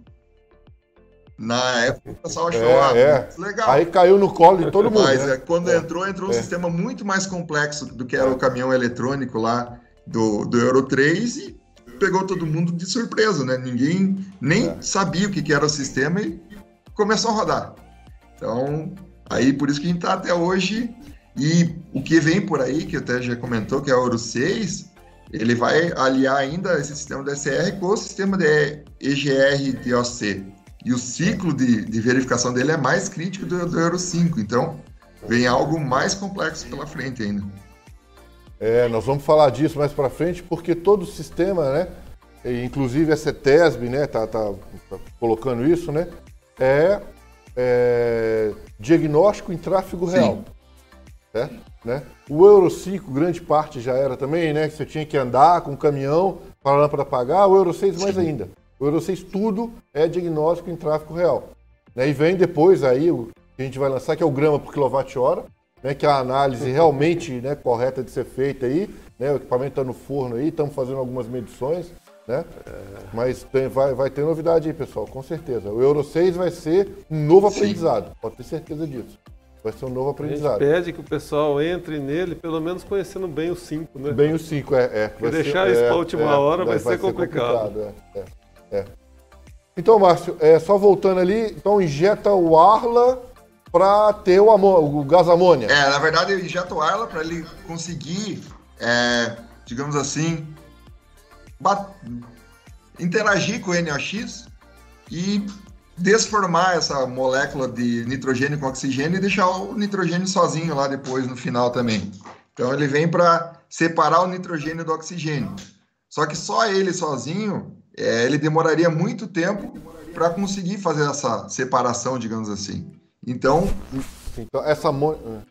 Na época, o pessoal achou, é, ah, é. legal. Aí caiu no colo de todo mundo. Mas né? é, quando é. entrou, entrou um é. sistema muito mais complexo do que era o caminhão eletrônico lá do, do Euro 3 e pegou todo mundo de surpresa, né? Ninguém nem é. sabia o que, que era o sistema e começou a rodar. Então, aí por isso que a gente está até hoje. E o que vem por aí, que até já comentou, que é o Euro 6, ele vai aliar ainda esse sistema da SR com o sistema de EGR DOC. E o ciclo de, de verificação dele é mais crítico do, do Euro 5. Então, vem algo mais complexo pela frente ainda. É, nós vamos falar disso mais para frente, porque todo o sistema, né, inclusive a CETESB, né, tá, tá, tá colocando isso, né, é, é, diagnóstico em tráfego real. Certo? Né? O Euro 5, grande parte já era também, né, que você tinha que andar com o caminhão para a lâmpada apagar, o Euro 6 mais Sim. ainda. O Euro 6 tudo é diagnóstico em tráfego real. Né? E vem depois aí o que a gente vai lançar, que é o grama por quilowatt-hora, né, que é a análise realmente né, correta de ser feita aí, né, o equipamento está no forno aí, estamos fazendo algumas medições, né? Mas tem, vai, vai ter novidade aí, pessoal, com certeza. O Euro 6 vai ser um novo aprendizado, pode ter certeza disso. Vai ser um novo aprendizado. A gente pede que o pessoal entre nele, pelo menos conhecendo bem o 5, né? Bem o 5, é. é. Porque deixar ser, isso é, para a última é, hora vai, vai, ser complicado. complicado é, é, é. Então, Márcio, é, só voltando ali, então injeta o Arla para ter o, o gás amônia. É, na verdade eu injeto ela para ele conseguir, é, digamos assim, interagir com o NOx e desformar essa molécula de nitrogênio com oxigênio e deixar o nitrogênio sozinho lá depois no final também. Então ele vem para separar o nitrogênio do oxigênio. Só que só ele sozinho, é, ele demoraria muito tempo para conseguir fazer essa separação, digamos assim. Então. Então, essa. É.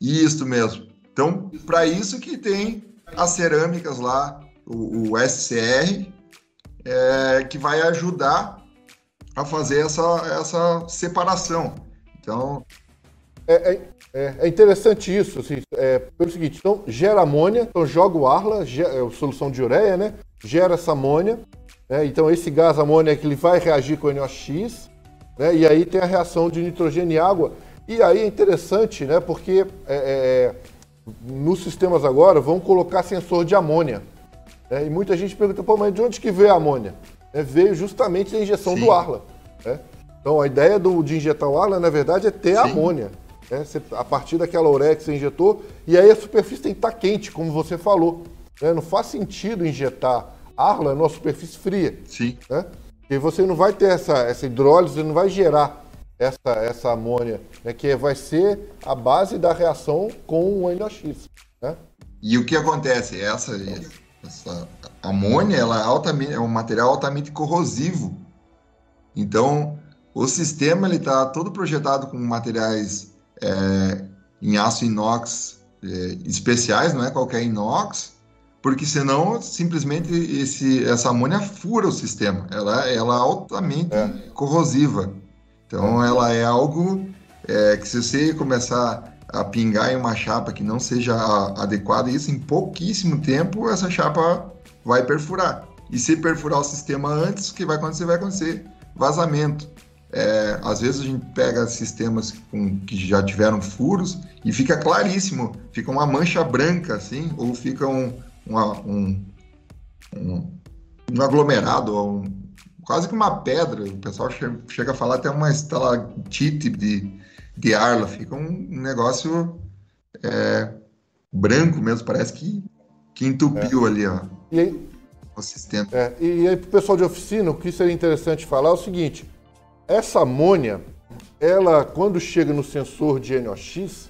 Isso mesmo. Então, para isso que tem as cerâmicas lá, o, o SCR, é, que vai ajudar a fazer essa, essa separação. Então. É, é, é, é interessante isso, assim, é, pelo seguinte, então gera amônia, então joga o Arla, gera, é, solução de ureia, né? Gera essa amônia, né? então esse gás amônia que ele vai reagir com o NOx, né? E aí tem a reação de nitrogênio e água. E aí é interessante, né? Porque é, é, nos sistemas agora vão colocar sensor de amônia. Né? E muita gente pergunta, pô, mas de onde que veio a amônia? É, veio justamente da injeção Sim. do Arla. Né? Então a ideia do, de injetar o Arla, na verdade, é ter Sim. amônia. Né? Você, a partir daquela ureia que você injetou, e aí a superfície tem que estar quente, como você falou. Né? Não faz sentido injetar Arla numa superfície fria. Sim. Né? E você não vai ter essa, essa hidrólise, não vai gerar essa, essa amônia, né, que vai ser a base da reação com o NOx. Né? E o que acontece? Essa, essa amônia ela é, altamente, é um material altamente corrosivo. Então, o sistema está todo projetado com materiais é, em aço inox é, especiais, não é qualquer inox, porque senão simplesmente esse, essa amônia fura o sistema. Ela, ela é altamente é. corrosiva. Então é. ela é algo é, que se você começar a pingar em uma chapa que não seja adequada, isso em pouquíssimo tempo essa chapa vai perfurar. E se perfurar o sistema antes, o que vai acontecer? Vai acontecer vazamento. é, às vezes a gente pega sistemas com, que já tiveram furos e fica claríssimo, fica uma mancha branca assim, ou fica um, uma, um, um, um aglomerado, um, quase que uma pedra. O pessoal chega, chega a falar até uma estalactite de, de arla, fica um negócio é, branco mesmo, parece que, que entupiu é. ali ó, e aí, o sistema. É, e aí, para o pessoal de oficina, o que seria interessante falar é o seguinte: essa amônia, ela, quando chega no sensor de NOx,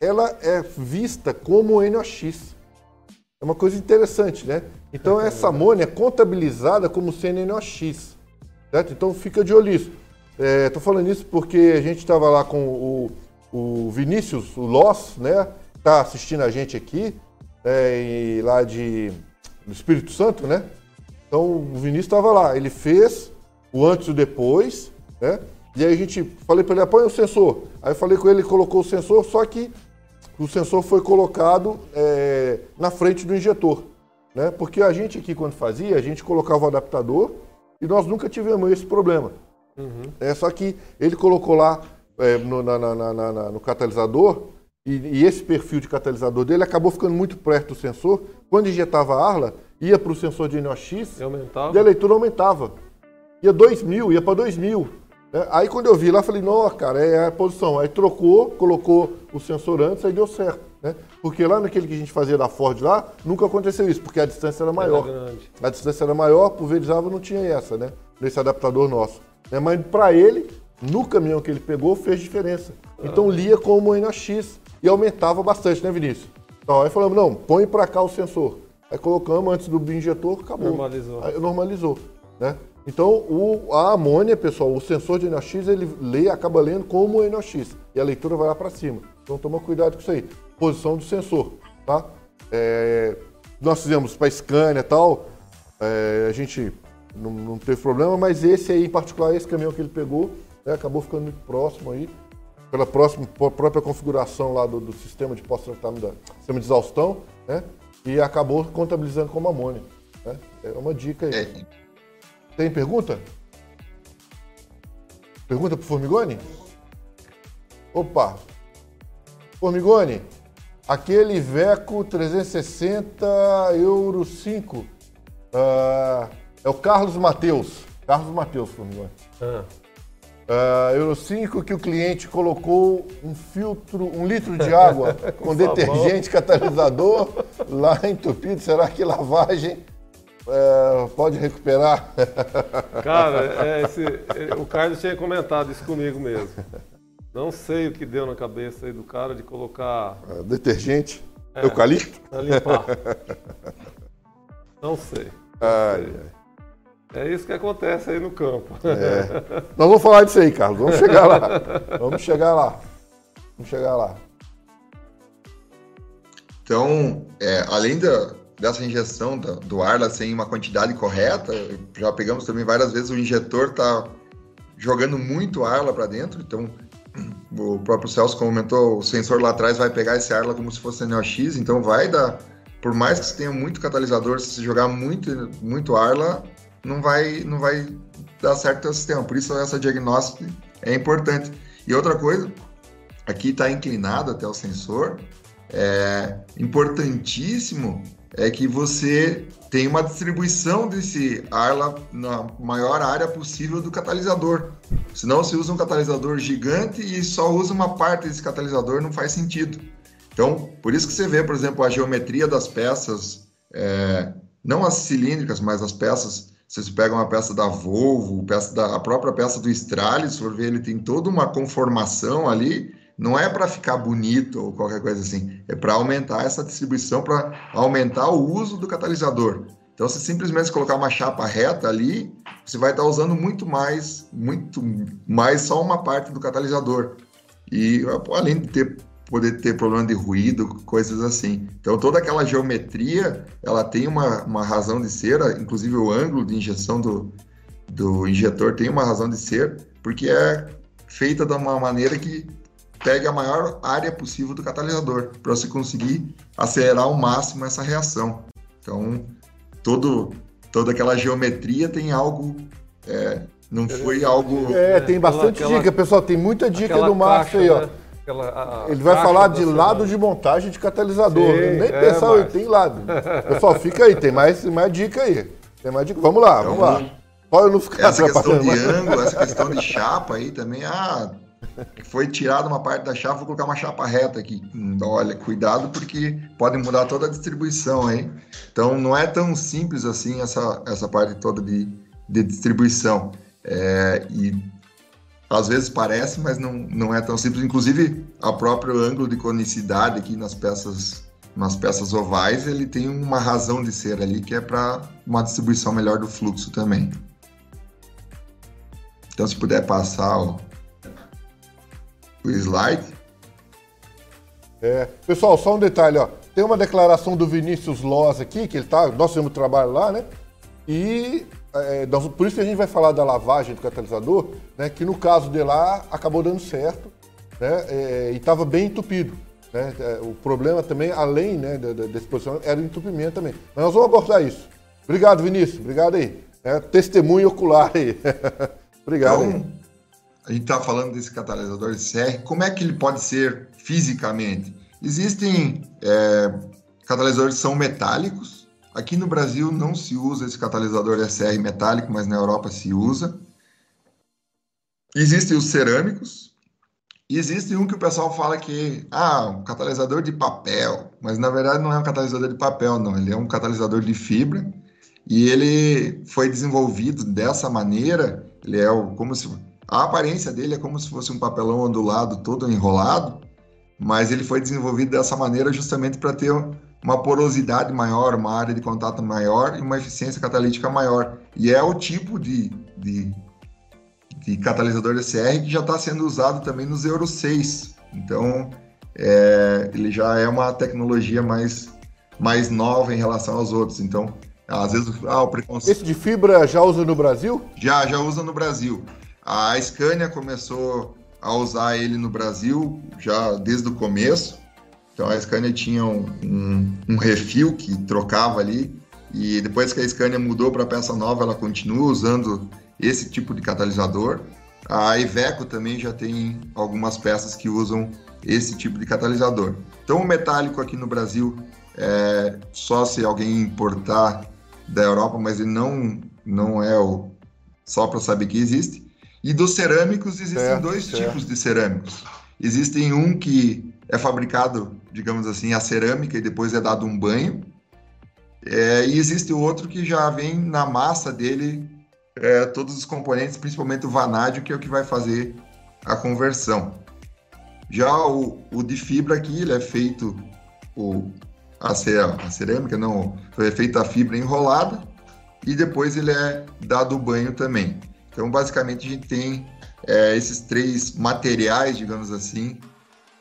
ela é vista como NOx. É uma coisa interessante, né? Então, essa amônia é contabilizada como CNNOx, certo? Então, fica de olho nisso. Estou é, falando isso porque a gente estava lá com o, o Vinícius, o Loss, né? Está assistindo a gente aqui, é, lá de, do Espírito Santo, né? Então, o Vinícius estava lá. Ele fez o antes e o depois, né? E aí a gente, falei para ele, põe o sensor. Aí eu falei com ele, ele colocou o sensor, só que o sensor foi colocado é, na frente do injetor. Né? Porque a gente aqui, quando fazia, a gente colocava o adaptador e nós nunca tivemos esse problema. Uhum. É, só que ele colocou lá é, no, na, na, na, no, catalisador e, e, esse perfil de catalisador dele acabou ficando muito perto do sensor. Quando injetava a Arla, ia para o sensor de NOx e, e a leitura aumentava. Ia 2 mil, ia para 2 mil. É, aí quando eu vi lá, falei, não, cara, é a posição. Aí trocou, colocou o sensor antes, aí deu certo. Né? Porque lá naquele que a gente fazia da Ford lá, nunca aconteceu isso, porque a distância era maior. Era a distância era maior, pulverizava não tinha essa, né? Nesse adaptador nosso. Né? Mas para ele, no caminhão que ele pegou, fez diferença. Então lia como NOx e aumentava bastante, né, Vinícius? Então aí falamos, não, põe para cá o sensor. Aí colocamos antes do injetor, acabou. Normalizou. Aí normalizou, né? Então, o, a amônia, pessoal, o sensor de NOx, ele lê, acaba lendo como NOx. E a leitura vai lá para cima. Então, toma cuidado com isso aí. Posição do sensor, tá? É, nós fizemos para Scania e tal, é, a gente não, não, teve problema, mas esse aí, em particular, esse caminhão que ele pegou, né, acabou ficando muito próximo aí, pela próxima, própria configuração lá do, do sistema de pós-tratamento, sistema de exaustão, né? E acabou contabilizando como amônia. Né? É uma dica aí. É. Tem pergunta? Pergunta pro Formigone? Opa! Formigone, aquele Veco 360 Euro 5 uh, é o Carlos Mateus. Carlos Mateus, Formigone. Ah. Uh, Euro 5 que o cliente colocou um filtro, um litro de água com, com detergente catalisador lá entupido. Será que lavagem é, pode recuperar? Cara, é, esse, é, o Carlos tinha comentado isso comigo mesmo. Não sei o que deu na cabeça aí do cara de colocar. É, detergente? É, eucalipto? Pra limpar. Não sei. Ai, É isso que acontece aí no campo. É. Nós vamos falar disso aí, Carlos. Vamos chegar lá. Vamos chegar lá. Vamos chegar lá. Então, é, além da, dessa injeção do, ar sem uma quantidade correta. Já pegamos também várias vezes o injetor tá jogando muito ar lá para dentro, então o próprio Celso comentou, o sensor lá atrás vai pegar esse ar lá como se fosse NOx, então vai dar, por mais que você tenha muito catalisador, se jogar muito, muito ar lá, não vai, não vai dar certo o sistema. Por isso essa diagnóstico é importante. E outra coisa, aqui está inclinado até o sensor, é importantíssimo é que você tem uma distribuição desse ar lá na maior área possível do catalisador. Senão você usa um catalisador gigante e só usa uma parte desse catalisador, não faz sentido. Então, por isso que você vê, por exemplo, a geometria das peças, é, não as cilíndricas, mas as peças. Se você pega uma peça da Volvo, peça da, a própria peça do Stralis, for ver, ele tem toda uma conformação ali não é para ficar bonito ou qualquer coisa assim, é para aumentar essa distribuição, para aumentar o uso do catalisador. Então, se simplesmente colocar uma chapa reta ali, você vai estar usando muito mais, muito mais só uma parte do catalisador. E além de ter, poder ter problema de ruído, coisas assim. Então, toda aquela geometria, ela tem uma, uma razão de ser, inclusive o ângulo de injeção do, do injetor tem uma razão de ser, porque é feita de uma maneira que pegue a maior área possível do catalisador, para você conseguir acelerar ao máximo essa reação. Então, todo, toda aquela geometria tem algo é, Não foi algo. É, tem bastante aquela- dica, pessoal. Tem muita dica do Márcio caixa, aí, ó. né? Aquela- a- a Ele vai falar de semana. lado de montagem de catalisador. Sim, Nem é, pensar, Márcio. tem lado. Pessoal, fica aí, tem mais, mais dica aí. Tem mais dica. Vamos lá, vamos lá. Eu não ficar Essa questão de mas- ângulo, essa questão de chapa aí também, ah, foi tirada uma parte da chapa, vou colocar uma chapa reta aqui. Hum, Olha, cuidado porque pode mudar toda a distribuição aí. Então não é tão simples assim essa, essa parte toda de, de distribuição. É, e às vezes parece, mas não, não é tão simples. Inclusive, a próprio ângulo de conicidade aqui nas peças nas peças ovais, ele tem uma razão de ser ali, que é para uma distribuição melhor do fluxo também. Então, se puder passar o, o slide. É. Pessoal, só um detalhe, ó. Tem uma declaração do Vinícius Loz aqui, que ele tá. Nós temos trabalho lá, né? E é, nós- por isso que a gente vai falar da lavagem do catalisador, né? Que no caso de lá acabou dando certo, né? é, e estava bem entupido. Né? É, o problema também, além né, desse posicionamento, era o entupimento também. Mas nós vamos abordar isso. Obrigado, Vinícius. Obrigado aí. É, testemunho ocular aí. Obrigado aí. A gente está falando desse catalisador SR, como é que ele pode ser fisicamente? Existem é, catalisadores que são metálicos. Aqui no Brasil não se usa esse catalisador SR metálico, mas na Europa se usa. Existem os cerâmicos. E existe um que o pessoal fala que ah, um catalisador de papel, mas na verdade não é um catalisador de papel, não. Ele é um catalisador de fibra e ele foi desenvolvido dessa maneira. Ele é o, como se a aparência dele é como se fosse um papelão ondulado, todo enrolado, mas ele foi desenvolvido dessa maneira justamente para ter uma porosidade maior, uma área de contato maior e uma eficiência catalítica maior. E é o tipo de, de, de catalisador SR que já está sendo usado também nos Euro 6. Então, é, ele já é uma tecnologia mais, mais nova em relação aos outros. Então, às vezes, ah, o preconceito Esse de fibra já usa no Brasil? já, já usa no Brasil. A Scania começou a usar ele no Brasil já desde o começo. Então a Scania tinha um, um, um refil que trocava ali. E depois que a Scania mudou para peça nova, ela continua usando esse tipo de catalisador. A Iveco também já tem algumas peças que usam esse tipo de catalisador. Então o metálico aqui no Brasil é só se alguém importar da Europa, mas ele não, não é o só para saber que existe. E dos cerâmicos existem Certo, dois certo. tipos de cerâmicos. Existem um que é fabricado, digamos assim, a cerâmica e depois é dado um banho. É, e existe o outro que já vem na massa dele é, todos os componentes, principalmente o vanádio, que é o que vai fazer a conversão. Já o, o de fibra aqui, ele é feito o, a, a cerâmica, não, foi feita a fibra enrolada e depois ele é dado o banho também. Então, basicamente, a gente tem é, esses três materiais, digamos assim,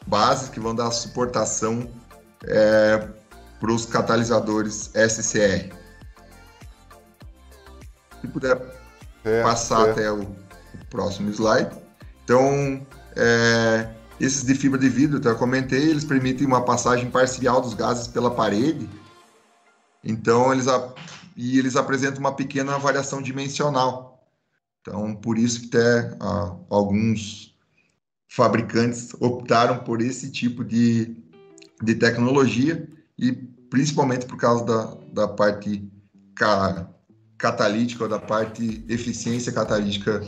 bases que vão dar suportação para os catalisadores SCR. Se puder É, passar é. até o, o próximo slide. Então, é, esses de fibra de vidro, então eu comentei, eles permitem uma passagem parcial dos gases pela parede. Então, eles, a- e eles apresentam uma pequena variação dimensional. Então, por isso que até ah, alguns fabricantes optaram por esse tipo de, de tecnologia e principalmente por causa da, da parte ca- catalítica ou da parte eficiência catalítica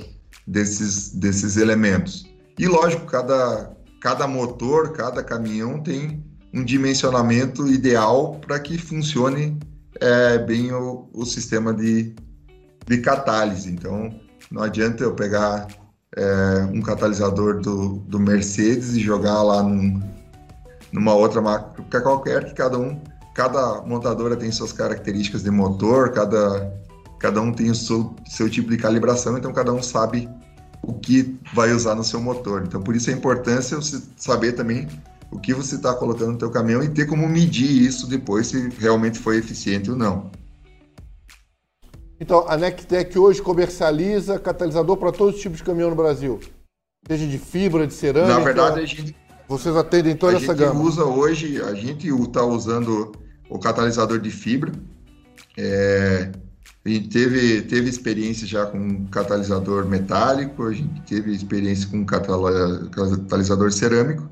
desses, desses elementos. E lógico, cada, cada motor, cada caminhão tem um dimensionamento ideal para que funcione é, bem o, o sistema de, de catálise. Então, não adianta eu pegar é, um catalisador do, do Mercedes e jogar lá num, numa outra marca qualquer, que cada um, cada montadora tem suas características de motor, cada, cada um tem o seu, seu tipo de calibração, então cada um sabe o que vai usar no seu motor. Então, por isso a importância você saber também o que você está colocando no teu caminhão e ter como medir isso depois se realmente foi eficiente ou não. Então, a Nectec hoje comercializa catalisador para todos os tipos de caminhão no Brasil. Seja de fibra, de cerâmica. Na verdade, a gente, vocês atendem toda a essa gente gama. usa hoje, a gente está usando o catalisador de fibra. É, A gente teve, teve experiência já com catalisador metálico, a gente teve experiência com catalisador cerâmico,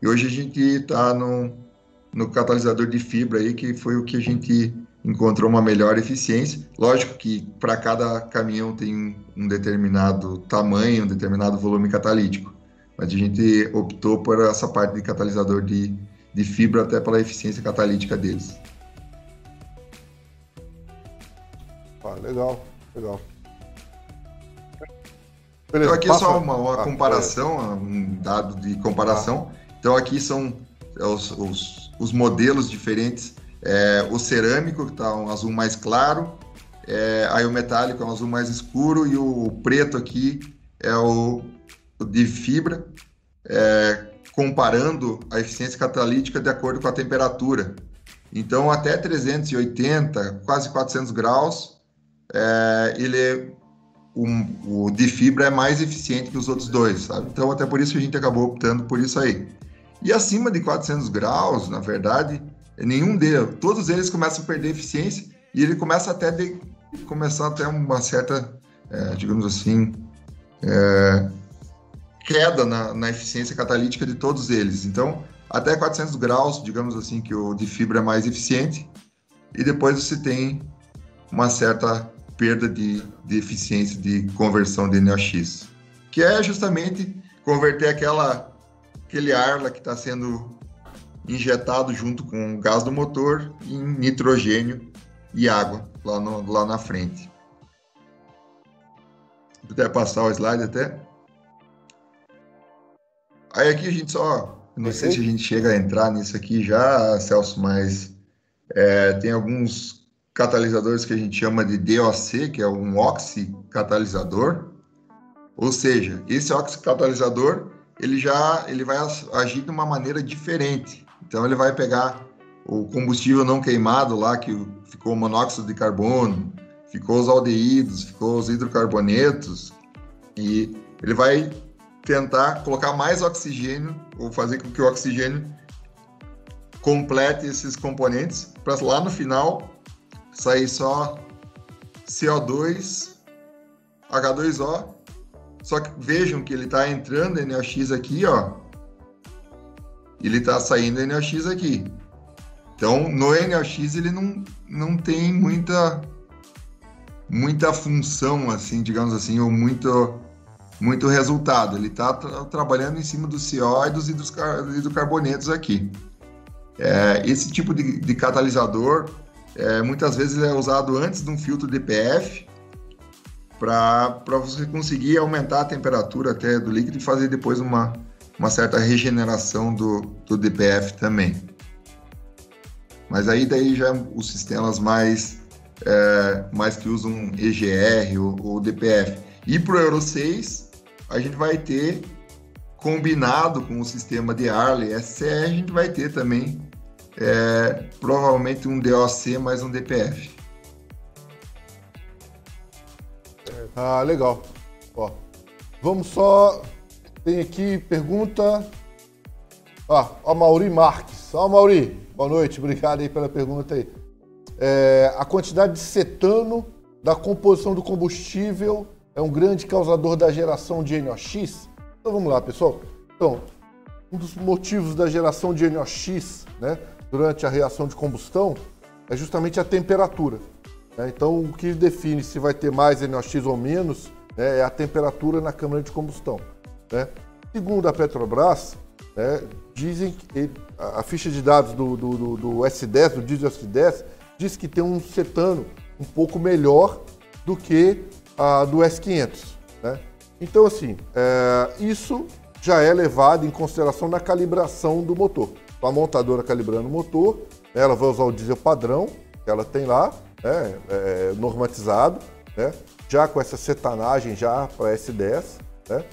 e hoje a gente está no, no catalisador de fibra aí, que foi o que a gente encontrou uma melhor eficiência. Lógico que para cada caminhão tem um determinado tamanho, um determinado volume catalítico, mas a gente optou por essa parte de catalisador de, de fibra até pela eficiência catalítica deles. Ah, legal, legal. Beleza, então aqui passa... só uma, uma ah, comparação, é. um dado de comparação. Ah. Então aqui são os, os, os modelos diferentes. É, o cerâmico, que está um azul mais claro, é, aí o metálico é um azul mais escuro e o preto aqui é o, o de fibra, é, comparando a eficiência catalítica de acordo com a temperatura. Então, até 380, quase 400 graus, é, ele um, o de fibra é mais eficiente que os outros dois, sabe? Então, até por isso que a gente acabou optando por isso aí. E acima de 400 graus, na verdade, nenhum deles, todos eles começam a perder eficiência e ele começa até de começar até uma certa, é, digamos assim, é, queda na, na, eficiência catalítica de todos eles. Então, até 400 graus, digamos assim, que o de fibra é mais eficiente e depois você tem uma certa perda de, de eficiência de conversão de NOx, que é justamente converter aquela, aquele ar lá que está sendo injetado junto com o gás do motor em nitrogênio e água lá, no, lá na frente. Se puder passar o slide até. Aí aqui a gente só, não sei se a gente chega a entrar nisso aqui já, Celso, mas é, tem alguns catalisadores que a gente chama de DOC, que é um oxicatalisador. Ou seja, esse oxicatalisador ele já ele vai agir de uma maneira diferente. Então ele vai pegar o combustível não queimado lá que ficou o monóxido de carbono, ficou os aldeídos, ficou os hidrocarbonetos e ele vai tentar colocar mais oxigênio ou fazer com que o oxigênio complete esses componentes para lá no final sair só CO2, H2O. Só que vejam que ele está entrando NOx aqui, ó. Ele está saindo NOx aqui. Então, no NOx ele não, não tem muita muita função, assim, digamos assim, ou muito muito resultado. Ele está tra trabalhando em cima do CO e dos hidrocarbonetos aqui. É, esse tipo de, de catalisador é, muitas vezes é usado antes de um filtro DPF para você conseguir aumentar a temperatura até do líquido e fazer depois uma, uma certa regeneração do, do DPF também. Mas aí daí já os sistemas mais, é, mais que usam EGR ou, ou DPF. E para o Euro 6, a gente vai ter, combinado com o sistema de Arley SCR, a gente vai ter também é, provavelmente um DOC mais um DPF. Ah, legal. Ó, vamos só. Tem aqui pergunta. Ah, a Mauri Marques. Ó, Mauri, boa noite, obrigado aí pela pergunta aí. É, a quantidade de cetano da composição do combustível é um grande causador da geração de NOx? Então vamos lá, pessoal. Então, um dos motivos da geração de NOx, né, durante a reação de combustão é justamente a temperatura. Né? Então, o que define se vai ter mais NOx ou menos né, é a temperatura na câmara de combustão. Né? Segundo a Petrobras, né, dizem que a ficha de dados do, do, do, do S10, do diesel S10, diz que tem um cetano um pouco melhor do que a do S500. Né? Então, assim, é, isso já é levado em consideração na calibração do motor a montadora calibrando o motor, ela vai usar o diesel padrão que ela tem lá, né, é, normatizado, né, já com essa cetanagem já para S10. Né,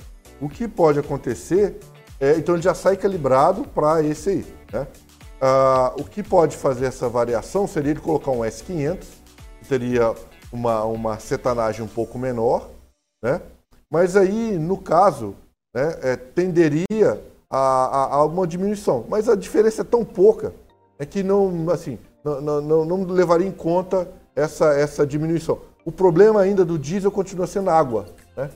o que pode acontecer é, então ele já sai calibrado para esse aí. Né? Ah, o que pode fazer essa variação seria ele colocar um S500, que teria uma, uma cetanagem um pouco menor, né? mas aí, no caso, né, é, tenderia a, a, a uma diminuição. Mas a diferença é tão pouca é que não, assim, não, não, não levaria em conta essa, essa diminuição. O problema ainda do diesel continua sendo água. Né?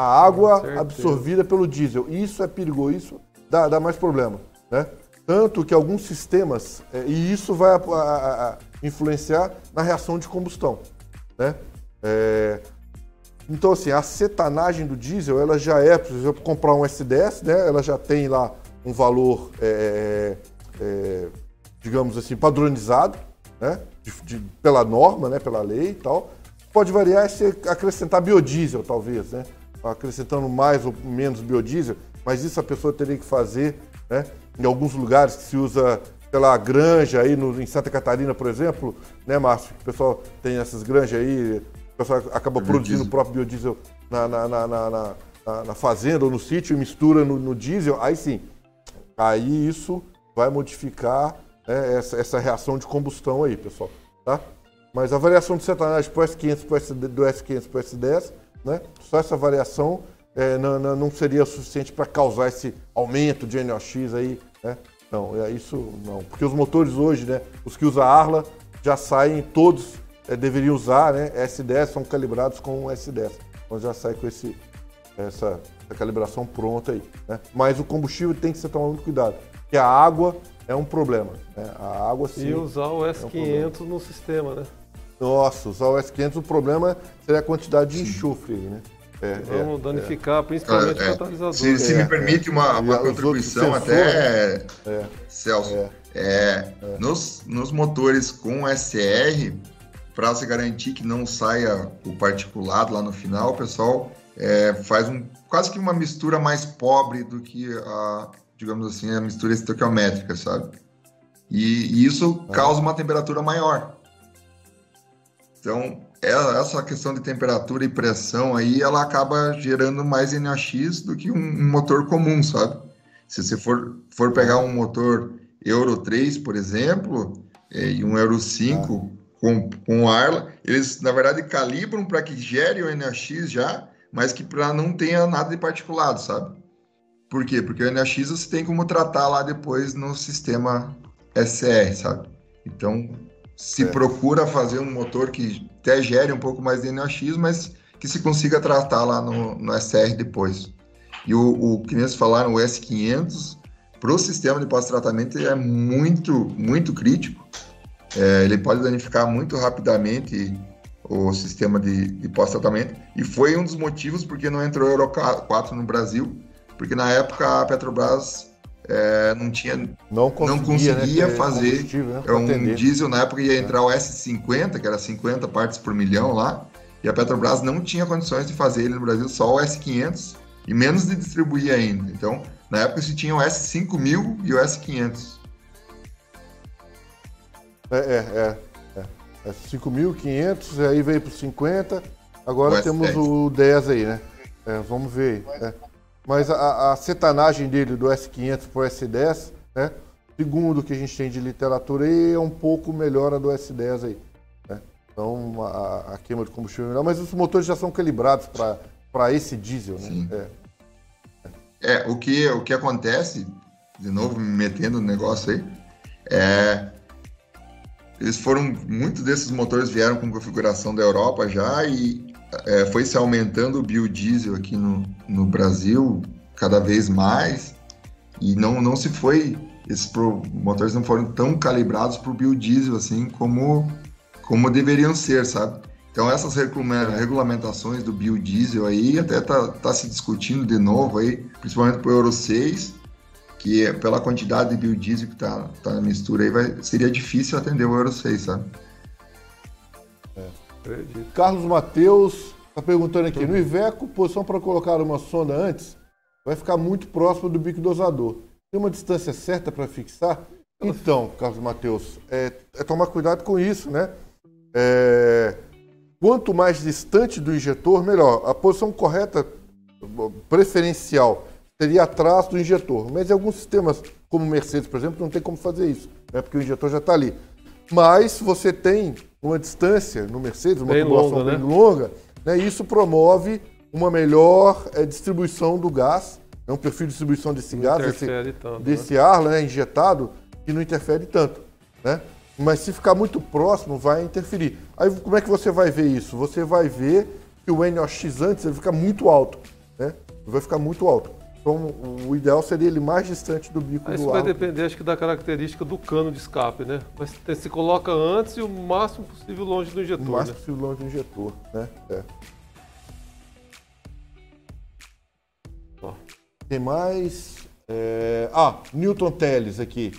A água absorvida pelo diesel. Isso é perigoso, isso dá, dá mais problema. Né? Tanto que alguns sistemas, é, e isso vai a, a, a influenciar na reação de combustão. Né? É, então, assim, a cetanagem do diesel, ela já é, por exemplo, comprar um S10, né? ela já tem lá um valor, é, é, é digamos assim, padronizado, né? De, de, pela norma, né? pela lei e tal. Pode variar se acrescentar biodiesel, talvez, né? Acrescentando mais ou menos biodiesel, mas isso a pessoa teria que fazer, né? Em alguns lugares que se usa pela granja aí no, em Santa Catarina, por exemplo, né, Márcio? O pessoal tem essas granjas aí, o pessoal acaba produzindo o próprio biodiesel na, na, na, na, na fazenda ou no sítio e mistura no, no, diesel, aí sim. Aí isso vai modificar né, essa, essa reação de combustão aí, pessoal. Tá? Mas a variação de cetanagem pro S500 pro S, do S500 para o S10 né? Só essa variação é, não, não, seria suficiente para causar esse aumento de NOx aí, né? Não, é isso não. Porque os motores hoje, né, os que usam Arla, já saem, todos é, deveriam usar, né? S10 são calibrados com S10. Então já sai com esse, essa, essa calibração pronta aí. Né? Mas o combustível tem que ser tomado muito cuidado. Porque a água é um problema. Né? A água sim. E usar o S500 é um no sistema, né? Nossa, usar o S500, o problema seria a quantidade de enxofre aí, né? É, Vamos é, danificar, é. principalmente o catalisador. Se, se me é, permite uma, uma contribuição até, Celso, Nos, nos motores com SR, para se garantir que não saia o particulado lá no final, o pessoal faz um, quase que uma mistura mais pobre do que a, digamos assim, a mistura estequiométrica, sabe? E, e isso ah. causa uma temperatura maior. Então, essa questão de temperatura e pressão aí, ela acaba gerando mais NOx do que um, um motor comum, sabe? Se você for, for pegar um motor Euro 3, por exemplo, é, e um Euro 5 ah. com, com Arla, eles, na verdade, calibram para que gere o NOx já, mas que para não tenha nada de particulado, sabe? Por quê? Porque o NOx você tem como tratar lá depois no sistema SR, sabe? Então, se é. procura fazer um motor que até gere um pouco mais de NOx, mas que se consiga tratar lá no, no SR depois. E o, o que eles falaram, o S500, para o sistema de pós-tratamento é muito, muito crítico. É, ele pode danificar muito rapidamente o sistema de, de pós-tratamento. E foi um dos motivos porque não entrou Euro 4 no Brasil, porque na época a Petrobras é, não tinha não conseguia, não conseguia né, fazer. né, é um atender. diesel na época ia entrar o S50 que era 50 partes por milhão lá e a Petrobras não tinha condições de fazer ele no Brasil só o S500 e menos de distribuir ainda. Então na época se tinha o S5000 e o S500 é é é, é. 5.500 aí veio para 50 agora o temos o 10 aí né? É, vamos ver é. Mas a, a cetanagem dele do S500 para o S10, né? Segundo o que a gente tem de literatura, é um pouco melhor a do S10 aí. Né? Então a, a, queima de combustível é melhor, mas os motores já são calibrados para esse diesel, né? Sim. É. é, o, que, o que acontece, de novo me metendo no negócio aí, é eles foram, muitos desses motores vieram com configuração da Europa já e é, foi se aumentando o biodiesel aqui no, no Brasil cada vez mais e não, não se foi, esses pro, motores não foram tão calibrados para o biodiesel assim como, como deveriam ser, sabe? Então essas regulamentações do biodiesel aí até tá, tá se discutindo de novo aí, principalmente para o Euro 6, que é, pela quantidade de biodiesel que tá, tá na mistura aí vai, seria difícil atender o Euro 6, sabe? Acredito. Carlos Mateus está perguntando aqui: no Iveco, posição para colocar uma sonda antes vai ficar muito próximo do bico dosador. Tem uma distância certa para fixar? Então, Carlos Mateus, é, é, tomar cuidado com isso, né? É, quanto mais distante do injetor, melhor. A posição correta, preferencial, seria atrás do injetor. Mas em alguns sistemas, como o Mercedes, por exemplo, não tem como fazer isso, né? porque o injetor já está ali. Mas você tem uma distância no Mercedes, uma bem longa, bem né? longa, né? isso promove uma melhor é, distribuição do gás, é um perfil de distribuição desse não gás, desse, tanto, desse né? ar né, injetado, que não interfere tanto. Né? mas se ficar muito próximo, vai interferir. Aí como é que você vai ver isso? Você vai ver que o NOx antes ele fica muito alto, né? Vai ficar muito alto. Então, o ideal seria ele mais distante do bico Isso do Isso vai depender, acho que, da característica do cano de escape, né? Mas se coloca antes e o máximo possível longe do injetor. O máximo né? possível longe do injetor, né? É. Ó. Tem mais. É... Ah, Newton Teles aqui.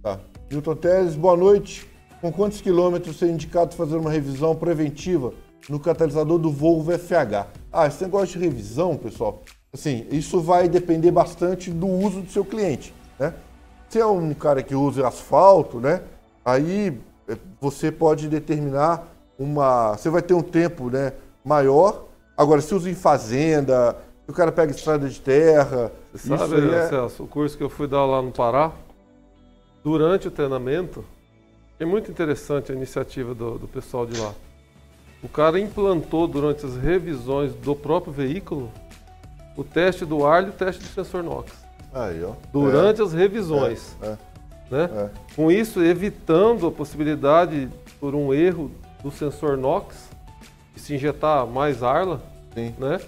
Tá. Newton Teles, boa noite. Com quantos quilômetros você é indicado fazer uma revisão preventiva no catalisador do Volvo FH? Ah, esse negócio de revisão, pessoal, assim, isso vai depender bastante do uso do seu cliente, né? Se é um cara que usa asfalto, né? Aí é, você pode determinar uma. Você vai ter um tempo né, maior. Agora, se usa em fazenda, se o cara pega estrada de terra. Você sabe, é... Celso, o curso que eu fui dar lá no Pará, durante o treinamento, é muito interessante a iniciativa do, do pessoal de lá. O cara implantou durante as revisões do próprio veículo o teste do ar e o teste do sensor NOx. Aí, ó. Durante é. as revisões. É. Né? É. Com isso, evitando a possibilidade por um erro do sensor NOx de se injetar mais arla, Sim. né?